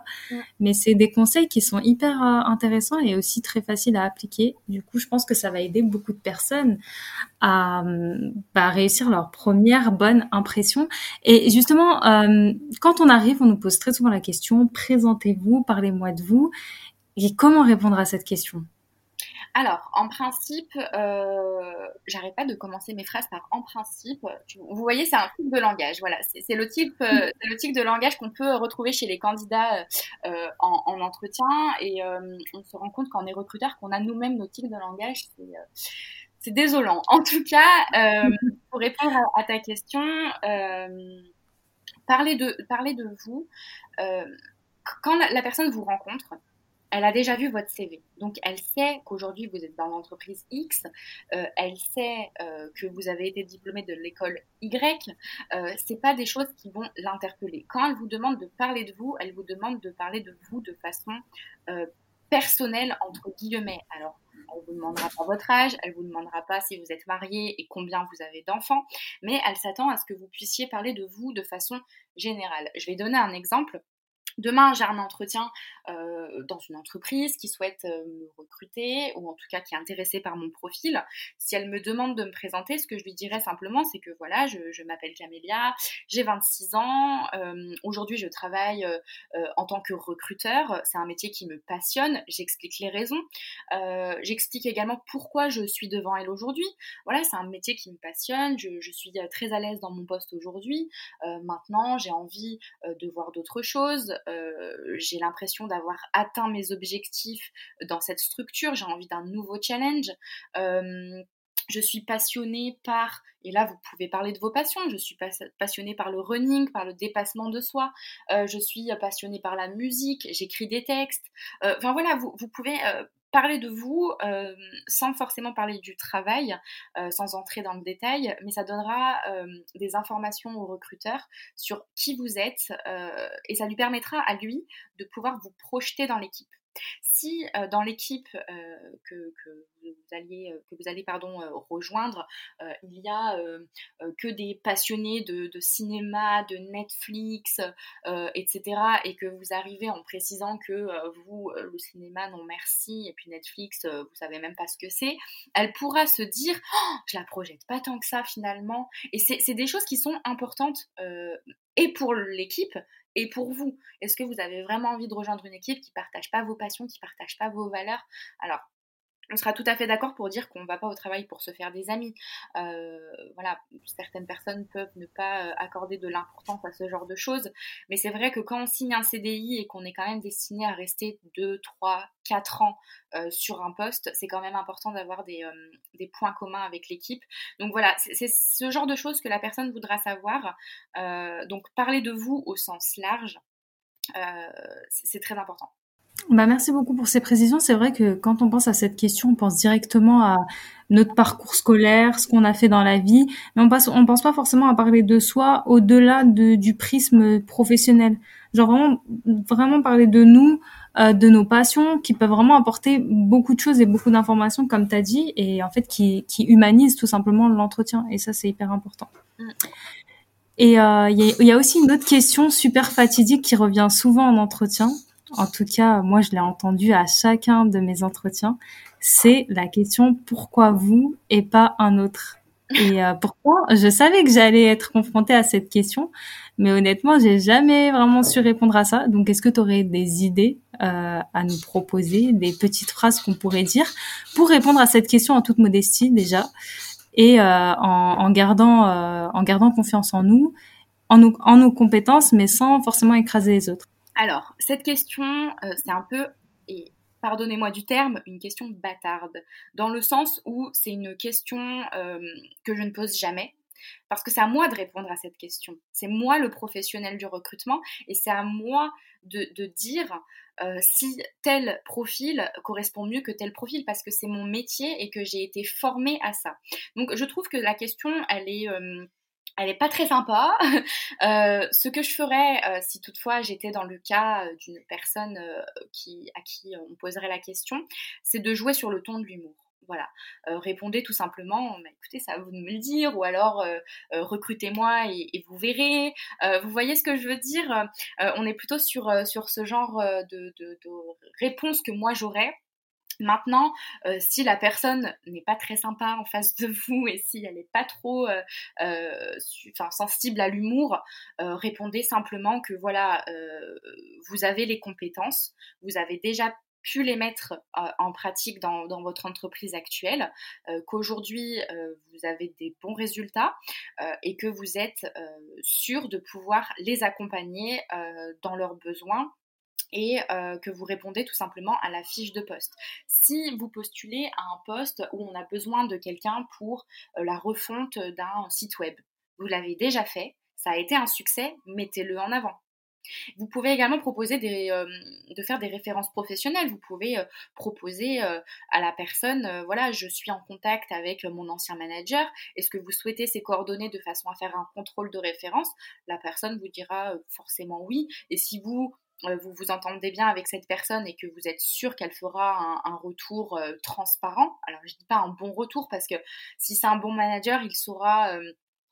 B: Mais c'est des conseils qui sont hyper euh, intéressants et aussi très faciles à appliquer. Du coup, je pense que ça va aider beaucoup de personnes à bah, réussir leur première bonne impression. Et justement, quand on arrive, on nous pose très souvent la question présentez-vous, parlez-moi de vous. Et comment répondre à cette question?
A: Alors, en principe, euh, j'arrête pas de commencer mes phrases par en principe. Vous voyez, c'est un type de langage. Voilà, c'est le type, euh, le type de langage qu'on peut retrouver chez les candidats euh, en, entretien. Et euh, on se rend compte quand on est recruteur qu'on a nous-mêmes nos types de langage. C'est désolant. En tout cas, pour répondre à, ta question, parlez de, parlez de vous. quand la personne vous rencontre, elle a déjà vu votre CV. Donc, elle sait qu'aujourd'hui, vous êtes dans l'entreprise X. Euh, elle sait euh, que vous avez été diplômé de l'école Y. Euh, c'est pas des choses qui vont l'interpeller. Quand elle vous demande de parler de vous, elle vous demande de parler de vous de façon euh, personnelle, entre guillemets. Alors, elle vous demandera pas votre âge, elle vous demandera pas si vous êtes marié et combien vous avez d'enfants, mais elle s'attend à ce que vous puissiez parler de vous de façon générale. Je vais donner un exemple. Demain, j'ai un entretien euh, dans une entreprise qui souhaite euh, me recruter ou en tout cas qui est intéressée par mon profil. Si elle me demande de me présenter, ce que je lui dirais simplement, c'est que voilà, je, m'appelle Camélia, j'ai 26 ans, euh, aujourd'hui je travaille en tant que recruteur, c'est un métier qui me passionne, j'explique les raisons, j'explique également pourquoi je suis devant elle aujourd'hui. Voilà, c'est un métier qui me passionne, je, je suis très à l'aise dans mon poste aujourd'hui. maintenant, j'ai envie de voir d'autres choses. Euh, j'ai l'impression d'avoir atteint mes objectifs dans cette structure, j'ai envie d'un nouveau challenge. Euh, je suis passionnée par, et là vous pouvez parler de vos passions, je suis passionnée par le running, par le dépassement de soi, euh, je suis passionnée par la musique, j'écris des textes. enfin voilà, vous, vous pouvez parler de vous euh, sans forcément parler du travail, euh, sans entrer dans le détail, mais ça donnera euh, des informations au recruteur sur qui vous êtes et ça lui permettra à lui de pouvoir vous projeter dans l'équipe. Si euh, dans l'équipe euh, que, vous allez, que vous allez euh, rejoindre, il n'y a que des passionnés de, cinéma, de Netflix, etc., et que vous arrivez en précisant que vous, le cinéma, non merci, et puis Netflix, vous savez même pas ce que c'est, elle pourra se dire, oh, je la projette pas tant que ça finalement. Et c'est des choses qui sont importantes et pour l'équipe, et pour vous. Est-ce que vous avez vraiment envie de rejoindre une équipe qui ne partage pas vos passions, qui ne partage pas vos valeurs? Alors, on sera tout à fait d'accord pour dire qu'on ne va pas au travail pour se faire des amis. Euh, voilà, certaines personnes peuvent ne pas euh, accorder de l'importance à ce genre de choses, mais c'est vrai que quand on signe un CDI et qu'on est quand même destiné à rester 2, 3, 4 ans euh, sur un poste, c'est quand même important d'avoir des, des, points communs avec l'équipe. Donc voilà, c'est ce genre de choses que la personne voudra savoir. donc parler de vous au sens large, c'est très important.
B: Bah, merci beaucoup pour ces précisions. C'est vrai que quand on pense à cette question, on pense directement à notre parcours scolaire, ce qu'on a fait dans la vie, mais on passe, on pense pas forcément à parler de soi au-delà de, du prisme professionnel. Genre vraiment, vraiment parler de nous, euh, de nos passions, qui peuvent vraiment apporter beaucoup de choses et beaucoup d'informations, comme tu as dit, et en fait qui, qui humanisent tout simplement l'entretien. Et ça, c'est hyper important. Mm. Et euh, il y, y, a aussi une autre question super fatidique qui revient souvent en entretien, en tout cas, moi, je l'ai entendu à chacun de mes entretiens. C'est la question pourquoi vous et pas un autre? Et euh, pourquoi? Je savais que j'allais être confrontée à cette question, mais honnêtement, j'ai jamais vraiment su répondre à ça. Donc, est-ce que tu aurais des idées euh, à nous proposer, des petites phrases qu'on pourrait dire pour répondre à cette question en toute modestie déjà, et euh, en, gardant en gardant confiance en nous, en, en nos compétences, mais sans forcément écraser les autres?
A: Alors, cette question, euh, c'est un peu, et pardonnez-moi du terme, une question bâtarde, dans le sens où c'est une question euh, que je ne pose jamais, parce que c'est à moi de répondre à cette question. C'est moi le professionnel du recrutement, et c'est à moi de, dire euh, si tel profil correspond mieux que tel profil, parce que c'est mon métier et que j'ai été formée à ça. Donc, je trouve que la question, elle est elle est pas très sympa. Euh, ce que je ferais, euh, si toutefois j'étais dans le cas euh, d'une personne à qui on poserait la question, c'est de jouer sur le ton de l'humour. Voilà, répondez tout simplement, bah, écoutez, ça vous me le dire, ou alors recrutez-moi et, vous verrez. vous voyez ce que je veux dire? On est plutôt sur, ce genre de réponse que moi j'aurais Maintenant, euh, si la personne n'est pas très sympa en face de vous et si elle n'est pas trop euh, euh, sensible à l'humour, répondez simplement que voilà, vous avez les compétences, vous avez déjà pu les mettre en pratique dans, votre entreprise actuelle, qu'aujourd'hui vous avez des bons résultats et que vous êtes sûr de pouvoir les accompagner dans leurs besoins et euh, que vous répondez tout simplement à la fiche de poste. Si vous postulez à un poste où on a besoin de quelqu'un pour euh, la refonte d'un site web, vous l'avez déjà fait, ça a été un succès, mettez-le en avant. Vous pouvez également proposer euh, de faire des références professionnelles. Vous pouvez proposer à la personne, voilà, je suis en contact avec mon ancien manager. Est-ce que vous souhaitez ces coordonnées de façon à faire un contrôle de référence? La personne vous dira forcément oui. Et si vous vous vous entendez bien avec cette personne et que vous êtes sûr qu'elle fera un, retour transparent. Alors je dis pas un bon retour parce que si c'est un bon manager, il saura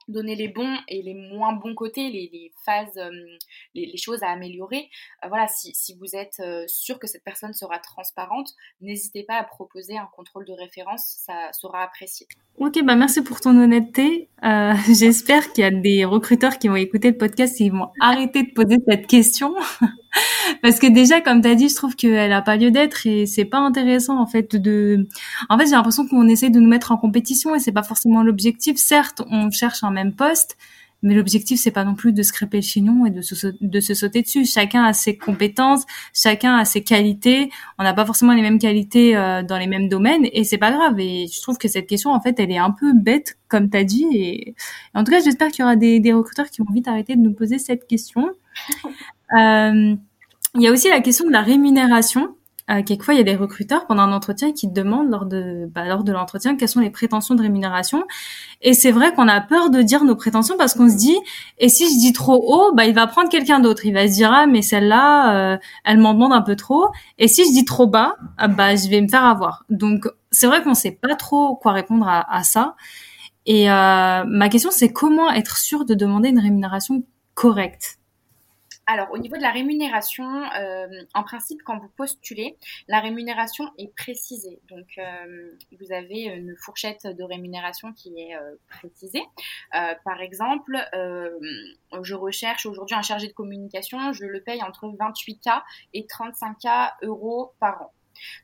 A: donner les bons et les moins bons côtés, les, phases, euh, les, choses à améliorer. Euh, voilà, si, si, vous êtes euh, sûr que cette personne sera transparente, n'hésitez pas à proposer un contrôle de référence, ça sera apprécié.
B: Ok, bah merci pour ton honnêteté. J'espère qu'il y a des recruteurs qui vont écouter le podcast et ils vont arrêter de poser cette question. parce que déjà comme tu as dit je trouve qu'elle a pas lieu d'être et c'est pas intéressant en fait de en fait j'ai l'impression qu'on essaie de nous mettre en compétition et c'est pas forcément l'objectif. Certes on cherche un même poste mais l'objectif c'est pas non plus de se crêper le chignon et de se, sauter dessus. Chacun a ses compétences chacun a ses qualités. On n'a pas forcément les mêmes qualités euh, dans les mêmes domaines et c'est pas grave. Et je trouve que cette question en fait elle est un peu bête comme tu as dit. Et, en tout cas j'espère qu'il y aura des, recruteurs qui vont vite arrêter de nous poser cette question il y a aussi la question de la rémunération. Euh, quelquefois, il y a des recruteurs pendant un entretien qui demandent lors de bah, lors de l'entretien quelles sont les prétentions de rémunération. Et c'est vrai qu'on a peur de dire nos prétentions parce qu'on se dit et si je dis trop haut, bah il va prendre quelqu'un d'autre. Il va se dire ah mais celle-là, euh, elle m'en demande un peu trop. Et si je dis trop bas, ah, bah je vais me faire avoir. Donc c'est vrai qu'on sait pas trop quoi répondre à, à ça. Et euh, ma question c'est comment être sûr de demander une rémunération correcte?
A: Alors, au niveau de la rémunération, euh, en principe, quand vous postulez, la rémunération est précisée. Donc, euh, vous avez une fourchette de rémunération qui est euh, précisée. par exemple, je recherche aujourd'hui un chargé de communication, je le paye entre 28K et 35K euros par an.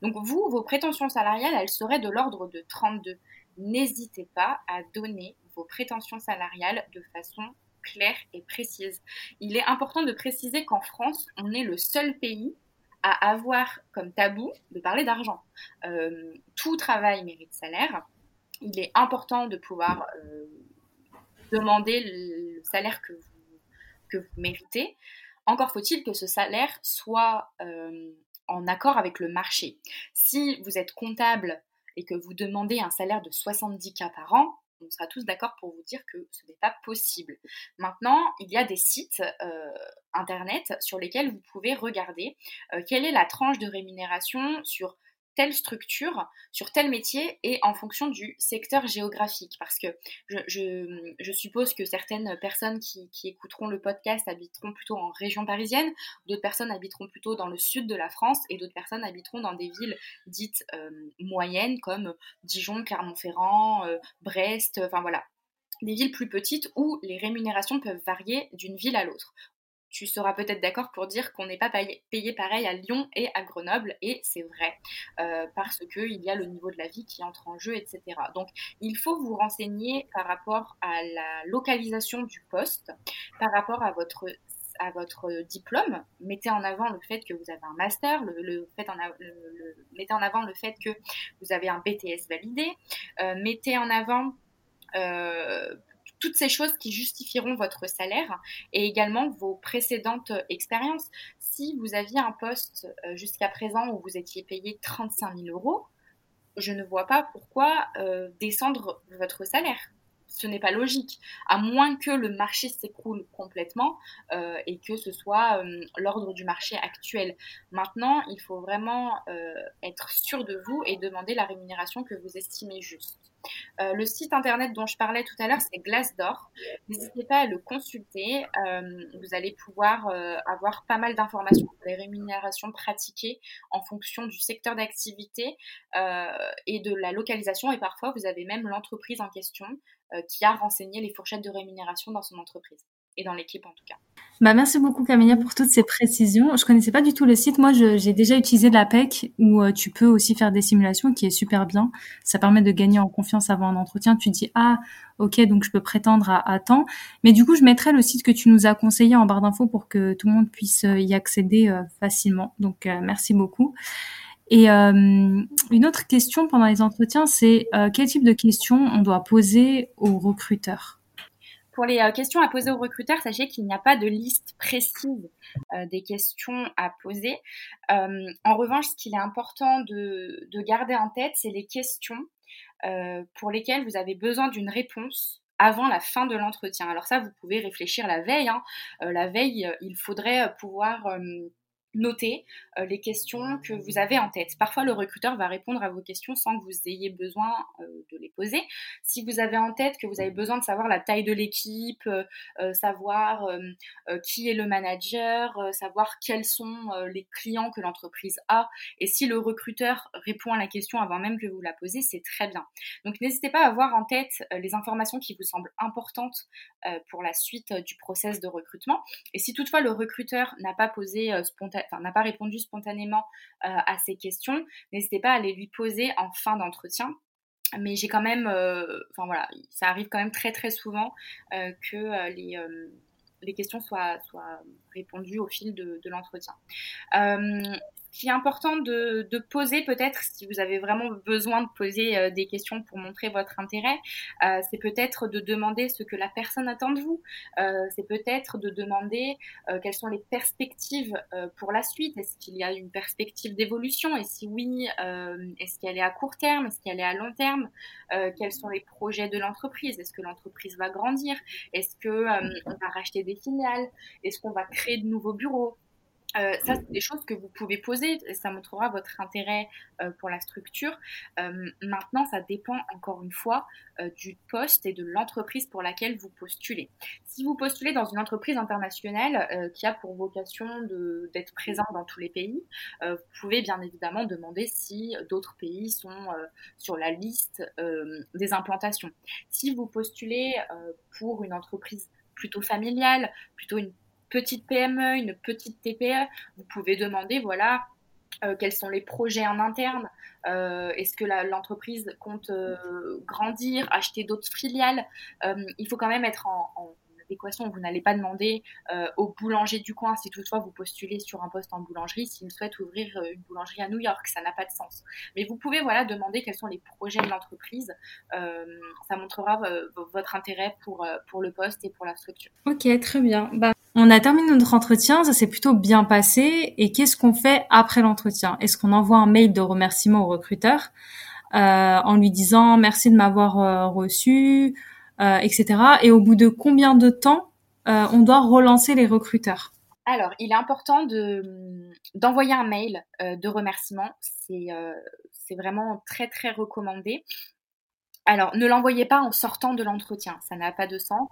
A: Donc, vous, vos prétentions salariales, elles seraient de l'ordre de 32. N'hésitez pas à donner vos prétentions salariales de façon claire et précise. Il est important de préciser qu'en France, on est le seul pays à avoir comme tabou de parler d'argent. Euh, tout travail mérite salaire. Il est important de pouvoir euh, demander le salaire que vous, méritez. Encore faut-il que ce salaire soit euh, en accord avec le marché. Si vous êtes comptable et que vous demandez un salaire de 70K par an, on sera tous d'accord pour vous dire que ce n'est pas possible. Maintenant, il y a des sites euh, internet sur lesquels vous pouvez regarder euh, quelle est la tranche de rémunération sur telle structure sur tel métier et en fonction du secteur géographique. Parce que je, suppose que certaines personnes qui, écouteront le podcast habiteront plutôt en région parisienne, d'autres personnes habiteront plutôt dans le sud de la France et d'autres personnes habiteront dans des villes dites euh, moyennes comme Dijon, Clermont-Ferrand, euh, Brest, enfin voilà des villes plus petites où les rémunérations peuvent varier d'une ville à l'autre tu seras peut-être d'accord pour dire qu'on n'est pas payé, pareil à Lyon et à Grenoble, et c'est vrai, euh, parce qu'il y a le niveau de la vie qui entre en jeu, etc. Donc, il faut vous renseigner par rapport à la localisation du poste, par rapport à votre à votre diplôme, mettez en avant le fait que vous avez un master, le, fait en mettez en avant le fait que vous avez un BTS validé, euh, mettez en avant euh, toutes ces choses qui justifieront votre salaire et également vos précédentes expériences. Si vous aviez un poste euh, jusqu'à présent où vous étiez payé 35 000 euros, je ne vois pas pourquoi euh, descendre votre salaire. Ce n'est pas logique, à moins que le marché s'écroule complètement euh, et que ce soit l'ordre du marché actuel. Maintenant, il faut vraiment être sûr de vous et demander la rémunération que vous estimez juste. Euh, le site internet dont je parlais tout à l'heure, c'est Glassdoor. N'hésitez pas à le consulter. Euh, vous allez pouvoir euh, avoir pas mal d'informations sur les rémunérations pratiquées en fonction du secteur d'activité et de la localisation. Et parfois, vous avez même l'entreprise en question qui a renseigné les fourchettes de rémunération dans son entreprise et dans l'équipe en tout cas.
B: Bah, merci beaucoup Camilla pour toutes ces précisions. Je connaissais pas du tout le site. Moi, j'ai déjà utilisé l'APEC où euh, tu peux aussi faire des simulations qui est super bien. Ça permet de gagner en confiance avant un entretien. Tu dis ah ok donc je peux prétendre à, temps. Mais du coup, je mettrai le site que tu nous as conseillé en barre d'infos pour que tout le monde puisse euh, y accéder euh, facilement. Donc merci beaucoup. Et une autre question pendant les entretiens, c'est quel type de questions on doit poser aux recruteurs?
A: Pour les euh, questions à poser aux recruteurs, sachez qu'il n'y a pas de liste précise euh, des questions à poser. Euh, en revanche, ce qu'il est important de, garder en tête, c'est les questions pour lesquelles vous avez besoin d'une réponse avant la fin de l'entretien. Alors ça, vous pouvez réfléchir la veille. Hein. la veille, il faudrait pouvoir notez euh, les questions que vous avez en tête. Parfois, le recruteur va répondre à vos questions sans que vous ayez besoin euh, de les poser. Si vous avez en tête que vous avez besoin de savoir la taille de l'équipe, euh, savoir qui est le manager, savoir quels sont les clients que l'entreprise a, et si le recruteur répond à la question avant même que vous la posez, c'est très bien. Donc, n'hésitez pas à avoir en tête les informations qui vous semblent importantes pour la suite du process de recrutement. Et si toutefois le recruteur n'a pas posé spontanément n'a pas répondu spontanément euh, à ces questions, n'hésitez pas à les lui poser en fin d'entretien. Mais j'ai quand même, euh, enfin voilà, ça arrive quand même très très souvent euh, que les, questions soient, répondues au fil de l'entretien qui est important de, de poser peut-être, si vous avez vraiment besoin de poser euh, des questions pour montrer votre intérêt, euh, c'est peut-être de demander ce que la personne attend de vous. Euh, c'est peut-être de demander euh, quelles sont les perspectives euh, pour la suite. Est-ce qu'il y a une perspective d'évolution? Et si oui, est-ce qu'elle est à court terme? Est-ce qu'elle est à long terme? Quels sont les projets de l'entreprise? Est-ce que l'entreprise va grandir? Est-ce que on va racheter des filiales? Est-ce qu'on va créer de nouveaux bureaux? Euh, ça, c'est des choses que vous pouvez poser et ça montrera votre intérêt euh, pour la structure. Euh, maintenant, ça dépend encore une fois euh, du poste et de l'entreprise pour laquelle vous postulez. Si vous postulez dans une entreprise internationale euh, qui a pour vocation d'être présent dans tous les pays, vous pouvez bien évidemment demander si d'autres pays sont sur la liste des implantations. Si vous postulez pour une entreprise plutôt familiale, plutôt une petite PME, une petite TPE, vous pouvez demander, voilà, euh, quels sont les projets en interne euh, Est-ce que l'entreprise compte euh, grandir, acheter d'autres filiales? Il faut quand même être en, adéquation. Vous n'allez pas demander au boulanger du coin, si toutefois vous postulez sur un poste en boulangerie, s'il souhaite ouvrir une boulangerie à New York. Ça n'a pas de sens. Mais vous pouvez voilà demander quels sont les projets de l'entreprise. ça montrera votre intérêt pour, pour le poste et pour la structure.
B: Ok, très bien. Bah, on a terminé notre entretien, ça s'est plutôt bien passé. Et qu'est-ce qu'on fait après l'entretien? Est-ce qu'on envoie un mail de remerciement au recruteur euh, en lui disant merci de m'avoir euh, reçu, euh, etc. Et au bout de combien de temps on doit relancer les recruteurs?
A: Alors, il est important d'envoyer un mail de remerciement. C'est c'est vraiment très très recommandé. Alors, ne l'envoyez pas en sortant de l'entretien, ça n'a pas de sens.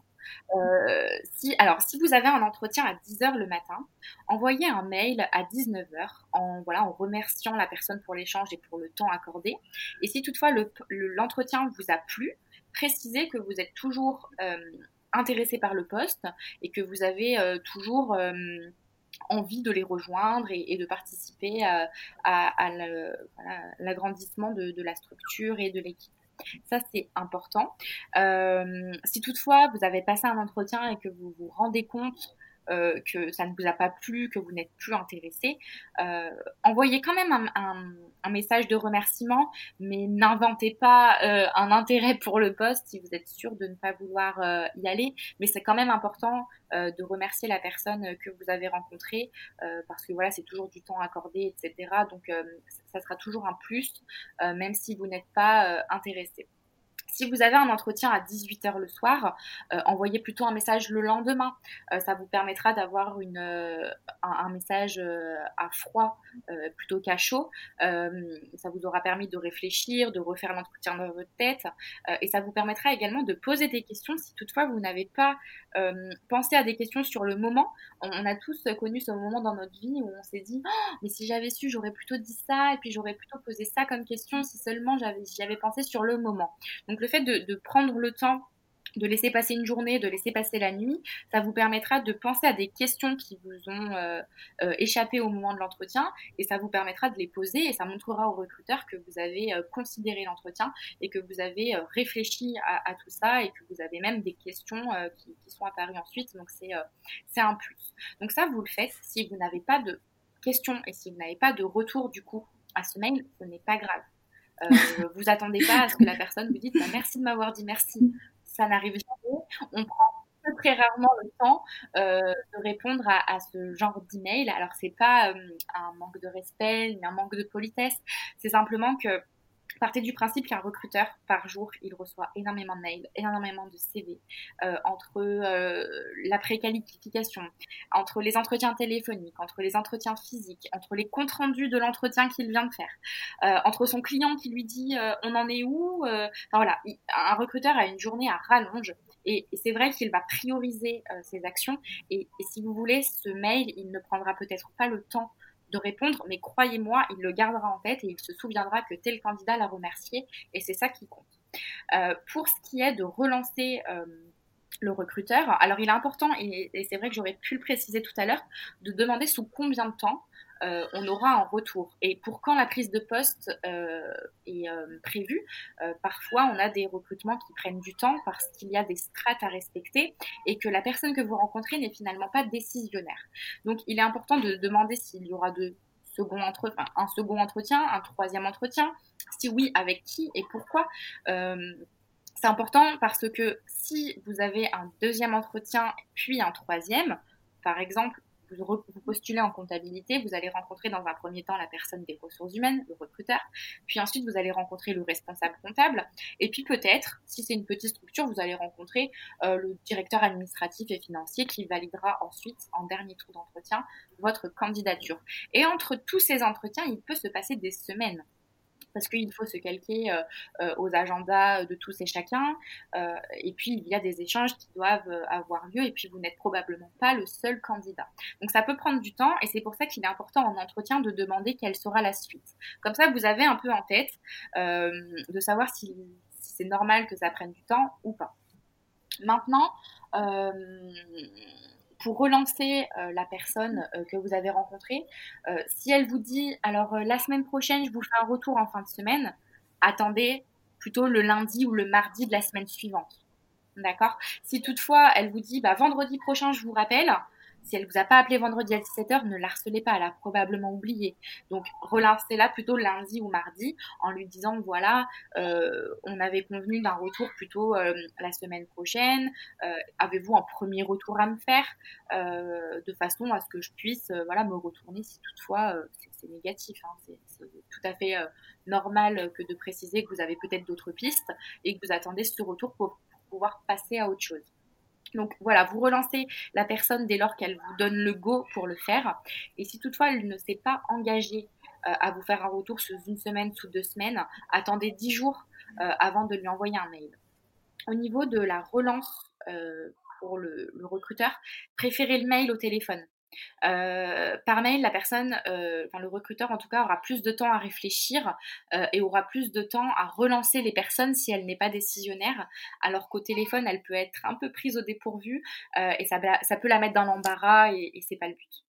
A: Euh, si, alors, si vous avez un entretien à 10h le matin, envoyez un mail à 19h en, voilà, en remerciant la personne pour l'échange et pour le temps accordé. Et si toutefois l'entretien vous a plu, précisez que vous êtes toujours euh, intéressé par le poste et que vous avez euh, toujours envie de les rejoindre et, de participer à, l'agrandissement de, la structure et de l'équipe. Ça, c'est important. Euh, si toutefois vous avez passé un entretien et que vous vous rendez compte euh, que ça ne vous a pas plu, que vous n'êtes plus intéressé, euh, envoyez quand même un, un, message de remerciement, mais n'inventez pas euh, un intérêt pour le poste si vous êtes sûr de ne pas vouloir euh, y aller. Mais c'est quand même important euh, de remercier la personne que vous avez rencontrée, parce que voilà, c'est toujours du temps accordé, etc. Donc ça sera toujours un plus, même si vous n'êtes pas intéressé. Si vous avez un entretien à 18h le soir, euh, envoyez plutôt un message le lendemain. Euh, ça vous permettra d'avoir euh, un, message à froid plutôt qu'à chaud. ça vous aura permis de réfléchir, de refaire l'entretien dans votre tête. et ça vous permettra également de poser des questions si toutefois vous n'avez pas pensé à des questions sur le moment. On, a tous connu ce moment dans notre vie où on s'est dit oh, mais si j'avais su, j'aurais plutôt dit ça et puis j'aurais plutôt posé ça comme question si seulement j'avais pensé sur le moment. Donc le fait de, prendre le temps de laisser passer une journée, de laisser passer la nuit, ça vous permettra de penser à des questions qui vous ont euh, euh, échappé au moment de l'entretien et ça vous permettra de les poser et ça montrera au recruteur que vous avez euh, considéré l'entretien et que vous avez réfléchi à, tout ça et que vous avez même des questions qui, sont apparues ensuite. Donc c'est c'est un plus. Donc ça vous le faites si vous n'avez pas de questions et si vous n'avez pas de retour du coup à ce mail, ce n'est pas grave. Euh, vous attendez pas à ce que la personne vous dise bah, merci de m'avoir dit merci. Ça n'arrive jamais. On prend très rarement le temps euh, de répondre à, ce genre d'email. Alors c'est pas euh, un manque de respect, ni un manque de politesse. C'est simplement que Partez du principe qu'un recruteur, par jour, il reçoit énormément de mails, énormément de CV, euh, entre euh, la préqualification, entre les entretiens téléphoniques, entre les entretiens physiques, entre les comptes rendus de l'entretien qu'il vient de faire, euh, entre son client qui lui dit euh, on en est où Enfin voilà, un recruteur a une journée à rallonge. Et, c'est vrai qu'il va prioriser ses actions. Et si vous voulez, ce mail, il ne prendra peut-être pas le temps de répondre, mais croyez-moi, il le gardera en tête et il se souviendra que tel candidat l'a remercié et c'est ça qui compte. Euh, pour ce qui est de relancer euh, le recruteur, alors il est important, et c'est vrai que j'aurais pu le préciser tout à l'heure, de demander sous combien de temps euh, on aura un retour. Et pour quand la prise de poste euh, est euh, prévue, parfois on a des recrutements qui prennent du temps parce qu'il y a des strates à respecter et que la personne que vous rencontrez n'est finalement pas décisionnaire. Donc il est important de demander s'il y aura de second entre, un second entretien, un troisième entretien, si oui, avec qui et pourquoi. c'est important parce que si vous avez un deuxième entretien puis un troisième, par exemple, vous, postulez en comptabilité, vous allez rencontrer dans un premier temps la personne des ressources humaines, le recruteur, puis ensuite vous allez rencontrer le responsable comptable, et puis peut-être, si c'est une petite structure, vous allez rencontrer euh, le directeur administratif et financier qui validera ensuite, en dernier tour d'entretien, votre candidature. Et entre tous ces entretiens, il peut se passer des semaines parce qu'il faut se calquer euh, euh, aux agendas de tous et chacun. Euh, et puis, il y a des échanges qui doivent avoir lieu et puis vous n'êtes probablement pas le seul candidat. Donc, ça peut prendre du temps et c'est pour ça qu'il est important en entretien de demander quelle sera la suite. Comme ça, vous avez un peu en tête de savoir si c'est normal que ça prenne du temps ou pas. Maintenant, pour relancer euh, la personne euh, que vous avez rencontrée, euh, si elle vous dit alors la semaine prochaine je vous fais un retour en fin de semaine, attendez plutôt le lundi ou le mardi de la semaine suivante. D'accord? Si toutefois elle vous dit bah, vendredi prochain je vous rappelle, si elle vous a pas appelé vendredi à 17h, ne la pas, elle a probablement oublié. Donc relancez-la plutôt lundi ou mardi en lui disant voilà, euh, on avait convenu d'un retour plutôt euh, la semaine prochaine. Euh, avez-vous un premier retour à me faire? De façon à ce que je puisse voilà me retourner si toutefois c'est négatif. Hein. c'est tout à fait normal que de préciser que vous avez peut-être d'autres pistes et que vous attendez ce retour pour pouvoir passer à autre chose. Donc voilà, vous relancez la personne dès lors qu'elle vous donne le go pour le faire. Et si toutefois elle ne s'est pas engagée euh, à vous faire un retour sous une semaine, sous deux semaines, attendez dix jours euh, avant de lui envoyer un mail. Au niveau de la relance euh, pour le, recruteur, préférez le mail au téléphone. Euh, par mail, la personne, euh, le recruteur en tout cas, aura plus de temps à réfléchir euh, et aura plus de temps à relancer les personnes si elle n'est pas décisionnaire, alors qu'au téléphone, elle peut être un peu prise au dépourvu et ça, ça, peut la mettre dans l'embarras et, et c'est pas le but.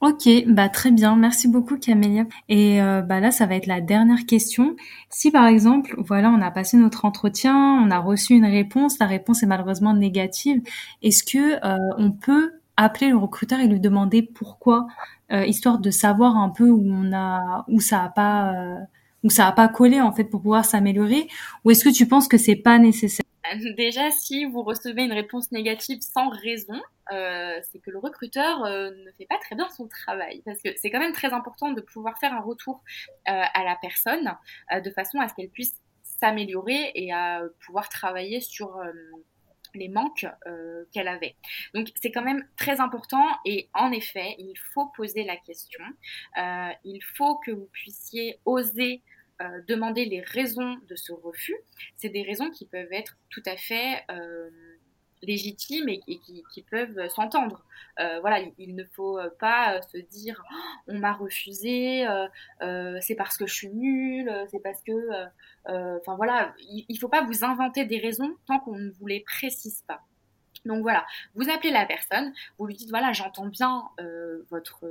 B: Ok, bah très bien, merci beaucoup Camélia. Et bah là, ça va être la dernière question. Si par exemple, voilà, on a passé notre entretien, on a reçu une réponse, la réponse est malheureusement négative, est-ce que on peut appeler le recruteur et lui demander pourquoi, euh, histoire de savoir un peu où on a, où ça a pas, euh, où ça a pas collé en fait pour pouvoir s'améliorer, ou est-ce que tu penses que c'est pas nécessaire?
A: Déjà, si vous recevez une réponse négative sans raison, euh, c'est que le recruteur euh, ne fait pas très bien son travail. Parce que c'est quand même très important de pouvoir faire un retour euh, à la personne de façon à ce qu'elle puisse s'améliorer et à pouvoir travailler sur les manques euh, qu'elle avait. Donc c'est quand même très important et en effet, il faut poser la question. Euh, il faut que vous puissiez oser euh, demander les raisons de ce refus. C'est des raisons qui peuvent être tout à fait légitimes et, qui, peuvent s'entendre. voilà, il, ne faut pas se dire oh, on m'a refusé, c'est parce que je suis nulle, c'est parce que euh, enfin voilà, il, ne faut pas vous inventer des raisons tant qu'on ne vous les précise pas. Donc voilà, vous appelez la personne, vous lui dites voilà, j'entends bien euh, votre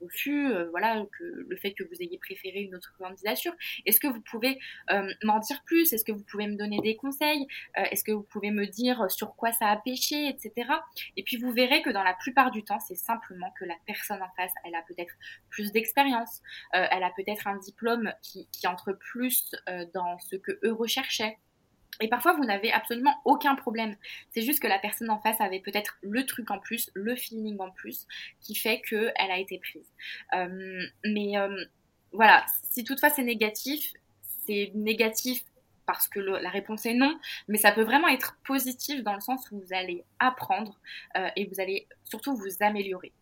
A: refus, euh, voilà que le fait que vous ayez préféré une autre candidature. Est-ce que vous pouvez euh, m'en dire plus? Est-ce que vous pouvez me donner des conseils? Est-ce que vous pouvez me dire sur quoi ça a pêché, etc. Et puis vous verrez que dans la plupart du temps, c'est simplement que la personne en face, elle a peut-être plus d'expérience, elle a peut-être un diplôme qui, qui entre plus dans ce que eux recherchaient. Et parfois, vous n'avez absolument aucun problème. C'est juste que la personne en face avait peut-être le truc en plus, le feeling en plus, qui fait qu'elle a été prise. Euh, mais euh, voilà, si toutefois c'est négatif, c'est négatif parce que la réponse est non, mais ça peut vraiment être positif dans le sens où vous allez apprendre euh, et vous allez surtout vous améliorer.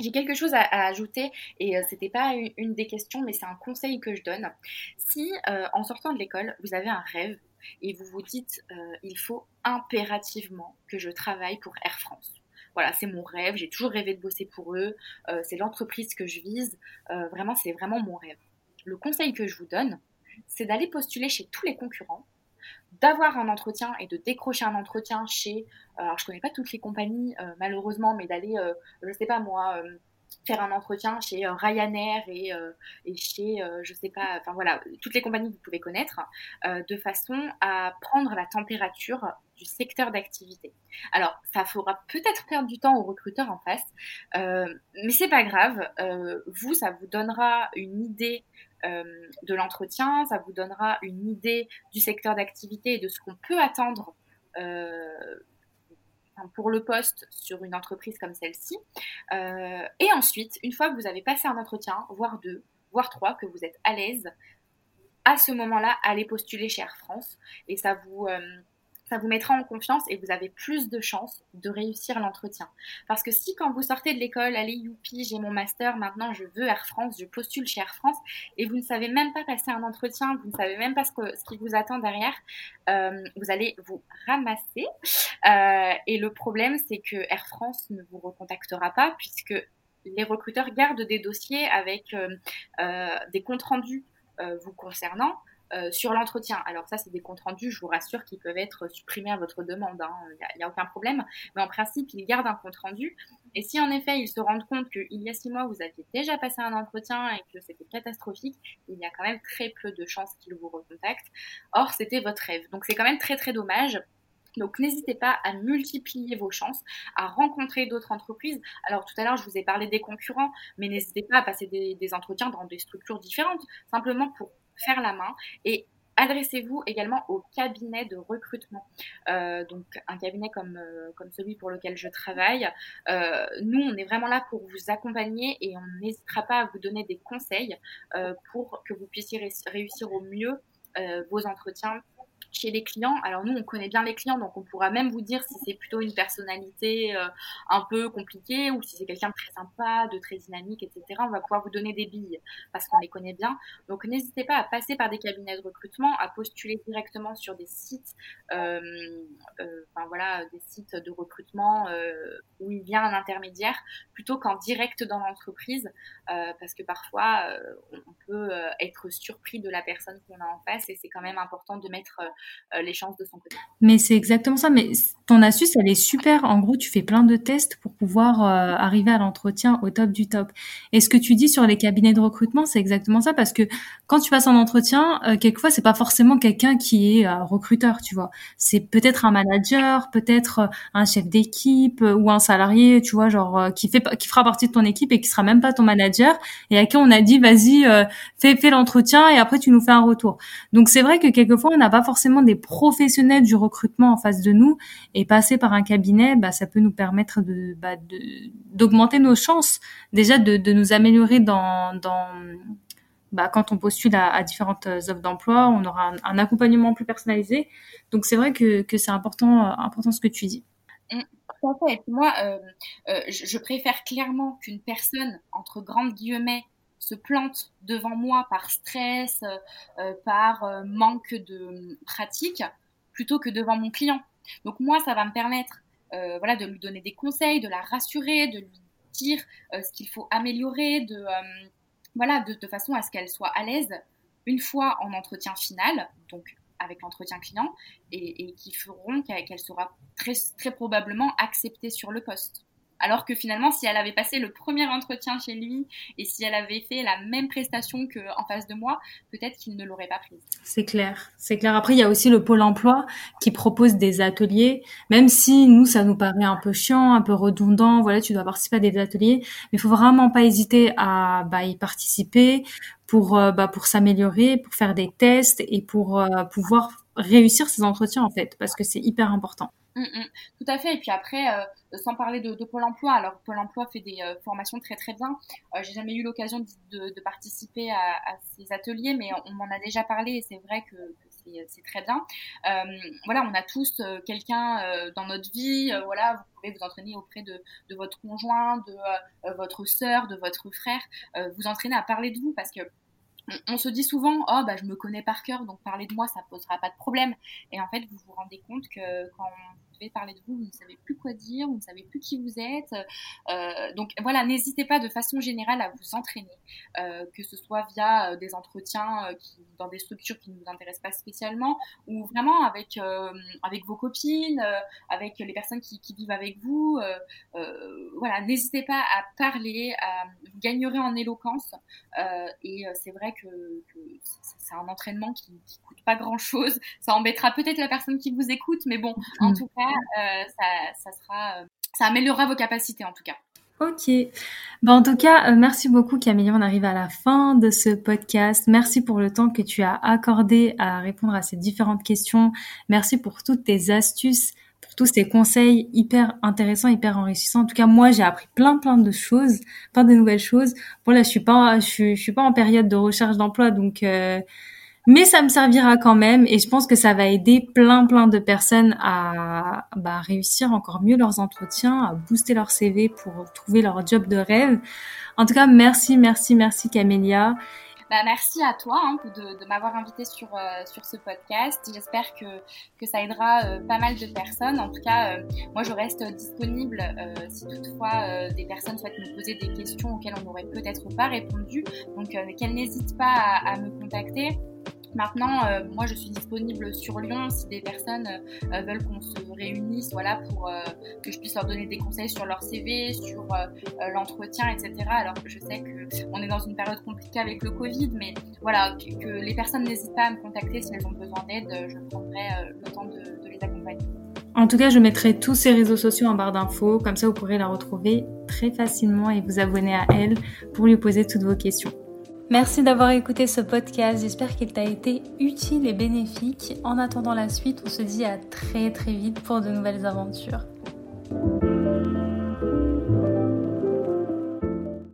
A: J'ai quelque chose à, ajouter et c'était pas une, des questions, mais c'est un conseil que je donne. Si en sortant de l'école, vous avez un rêve et vous vous dites il faut impérativement que je travaille pour Air France. Voilà, c'est mon rêve, j'ai toujours rêvé de bosser pour eux, c'est l'entreprise que je vise, vraiment c'est vraiment mon rêve. Le conseil que je vous donne, c'est d'aller postuler chez tous les concurrents, d'avoir un entretien et de décrocher un entretien chez, euh, alors je connais pas toutes les compagnies euh, malheureusement, mais d'aller, euh, je sais pas moi, faire un entretien chez Ryanair et, et chez, je sais pas, enfin voilà, toutes les compagnies que vous pouvez connaître, de façon à prendre la température du secteur d'activité. Alors, ça fera peut-être perdre du temps aux recruteurs en face, mais c'est pas grave. vous, ça vous donnera une idée euh, de l'entretien, ça vous donnera une idée du secteur d'activité et de ce qu'on peut attendre euh, pour le poste sur une entreprise comme celle-ci. Euh, et ensuite, une fois que vous avez passé un entretien, voire deux, voire trois, que vous êtes à l'aise, à ce moment-là, allez postuler chez Air France et ça vous, ça vous mettra en confiance et vous avez plus de chances de réussir l'entretien. Parce que si quand vous sortez de l'école, allez youpi, j'ai mon master, maintenant je veux Air France, je postule chez Air France, et vous ne savez même pas passer un entretien, vous ne savez même pas ce, qui vous attend derrière, euh, vous allez vous ramasser. Euh, et le problème, c'est que Air France ne vous recontactera pas puisque les recruteurs gardent des dossiers avec euh, des comptes rendus vous concernant. Euh, sur l'entretien. Alors ça, c'est des comptes rendus, je vous rassure, qui peuvent être supprimés à votre demande. Il hein. n'y a, aucun problème. Mais en principe, ils gardent un compte rendu. Et si en effet, ils se rendent compte qu'il y a six mois, vous aviez déjà passé un entretien et que c'était catastrophique, il y a quand même très peu de chances qu'ils vous recontactent. Or, c'était votre rêve. Donc c'est quand même très très dommage. Donc n'hésitez pas à multiplier vos chances, à rencontrer d'autres entreprises. Alors tout à l'heure, je vous ai parlé des concurrents, mais n'hésitez pas à passer des, entretiens dans des structures différentes, simplement pour faire la main et adressez-vous également au cabinet de recrutement. Euh, donc un cabinet comme, euh, comme celui pour lequel je travaille. Euh, nous, on est vraiment là pour vous accompagner et on n'hésitera pas à vous donner des conseils pour que vous puissiez réussir au mieux vos entretiens chez les clients. Alors nous, on connaît bien les clients, donc on pourra même vous dire si c'est plutôt une personnalité euh, un peu compliquée ou si c'est quelqu'un de très sympa, de très dynamique, etc. On va pouvoir vous donner des billes parce qu'on les connaît bien. Donc n'hésitez pas à passer par des cabinets de recrutement, à postuler directement sur des sites, euh, euh, enfin voilà, des sites de recrutement où il y a un intermédiaire plutôt qu'en direct dans l'entreprise parce que parfois on peut être surpris de la personne qu'on a en face et c'est quand même important de mettre euh, les chances de son côté.
B: Mais c'est exactement ça. Mais ton astuce, elle est super. En gros, tu fais plein de tests pour pouvoir euh, arriver à l'entretien au top du top. Et ce que tu dis sur les cabinets de recrutement, c'est exactement ça. Parce que quand tu passes un entretien, euh, quelquefois, c'est pas forcément quelqu'un qui est recruteur, tu vois. C'est peut-être un manager, peut-être un chef d'équipe ou un salarié, tu vois, genre qui fait qui fera partie de ton équipe et qui sera même pas ton manager et à qui on a dit vas-y fais fais l'entretien et après tu nous fais un retour. Donc c'est vrai que quelquefois on n'a pas forcément des professionnels du recrutement en face de nous et passer par un cabinet, bah, ça peut nous permettre de bah, d'augmenter nos chances déjà de, de nous améliorer dans, bah, quand on postule à, différentes offres d'emploi, on aura un, accompagnement plus personnalisé. Donc c'est vrai que, que c'est important, important ce que tu dis.
A: Moi, euh, euh, je préfère clairement qu'une personne, entre grandes guillemets, se plante devant moi par stress, euh, euh, par euh, manque de pratique, plutôt que devant mon client. Donc moi, ça va me permettre voilà, de lui donner des conseils, de la rassurer, de lui dire ce qu'il faut améliorer, de, voilà, de, façon à ce qu'elle soit à l'aise une fois en entretien final, donc avec l'entretien client, et, qui feront qu'elle sera très, très probablement acceptée sur le poste. Alors que finalement, si elle avait passé le premier entretien chez lui et si elle avait fait la même prestation qu'en face de moi, peut-être qu'il ne l'aurait pas prise.
B: C'est clair, c'est clair. Après, il y a aussi le pôle emploi qui propose des ateliers, même si nous, ça nous paraît un peu chiant, un peu redondant. Voilà, tu dois participer à des ateliers, mais il faut vraiment pas hésiter à bah, y participer pour euh, bah, pour s'améliorer, pour faire des tests et pour euh, pouvoir réussir ces entretiens en fait, parce que c'est hyper important.
A: Mm, mm. tout à fait. Et puis après, euh, sans parler de, Pôle Emploi, alors Pôle Emploi fait des euh, formations très très bien. Euh, J'ai jamais eu l'occasion de, participer à, ces ateliers, mais on m'en a déjà parlé et c'est vrai que, c'est très bien. Euh, voilà, on a tous quelqu'un dans notre vie. voilà, vous pouvez vous entraîner auprès de, votre conjoint, de votre sœur, de votre frère. vous entraîner à parler de vous parce que on, se dit souvent, oh bah je me connais par cœur, donc parler de moi ça posera pas de problème. Et en fait, vous vous rendez compte que quand parler de vous, vous ne savez plus quoi dire, vous ne savez plus qui vous êtes. Euh, donc voilà, n'hésitez pas de façon générale à vous entraîner, euh, que ce soit via euh, des entretiens qui, dans des structures qui ne vous intéressent pas spécialement, ou vraiment avec avec vos copines, avec les personnes qui, qui vivent avec vous. voilà, n'hésitez pas à parler, à, vous gagnerez en éloquence. et c'est vrai que, c'est un entraînement qui, qui coûte pas grand chose. Ça embêtera peut-être la personne qui vous écoute, mais bon, en mm. tout cas, euh, euh, ça améliorera vos capacités en tout cas.
B: Ok. Bon, en tout cas, euh, merci beaucoup Camille. On arrive à la fin de ce podcast. Merci pour le temps que tu as accordé à répondre à ces différentes questions. Merci pour toutes tes astuces, pour tous tes conseils hyper intéressants, hyper enrichissants. En tout cas, moi, j'ai appris plein, plein de choses, plein de nouvelles choses. Bon, là, je suis pas, je suis, pas en période de recherche d'emploi, donc mais ça me servira quand même et je pense que ça va aider plein plein de personnes à bah, réussir encore mieux leurs entretiens, à booster leur CV pour trouver leur job de rêve. En tout cas, merci, merci, merci Camélia.
A: Bah, merci à toi hein, de, m'avoir invité sur, euh, sur ce podcast. J'espère que, que ça aidera euh, pas mal de personnes. En tout cas, euh, moi, je reste disponible si toutefois des personnes souhaitent me poser des questions auxquelles on n'aurait peut-être pas répondu. Donc, qu'elles n'hésitent pas à, à, me contacter. Maintenant, euh, moi, je suis disponible sur Lyon si des personnes euh, veulent qu'on se réunisse, voilà, pour euh, que je puisse leur donner des conseils sur leur CV, sur l'entretien, etc. Alors, je sais que on est dans une période compliquée avec le Covid, mais voilà, que, les personnes n'hésitent pas à me contacter si elles ont besoin d'aide. Je prendrai le temps de, de les accompagner.
B: En tout cas, je mettrai tous ces réseaux sociaux en barre d'infos, comme ça vous pourrez la retrouver très facilement et vous abonner à elle pour lui poser toutes vos questions. Merci d'avoir écouté ce podcast. J'espère qu'il t'a été utile et bénéfique. En attendant la suite, on se dit à très très vite pour de nouvelles aventures.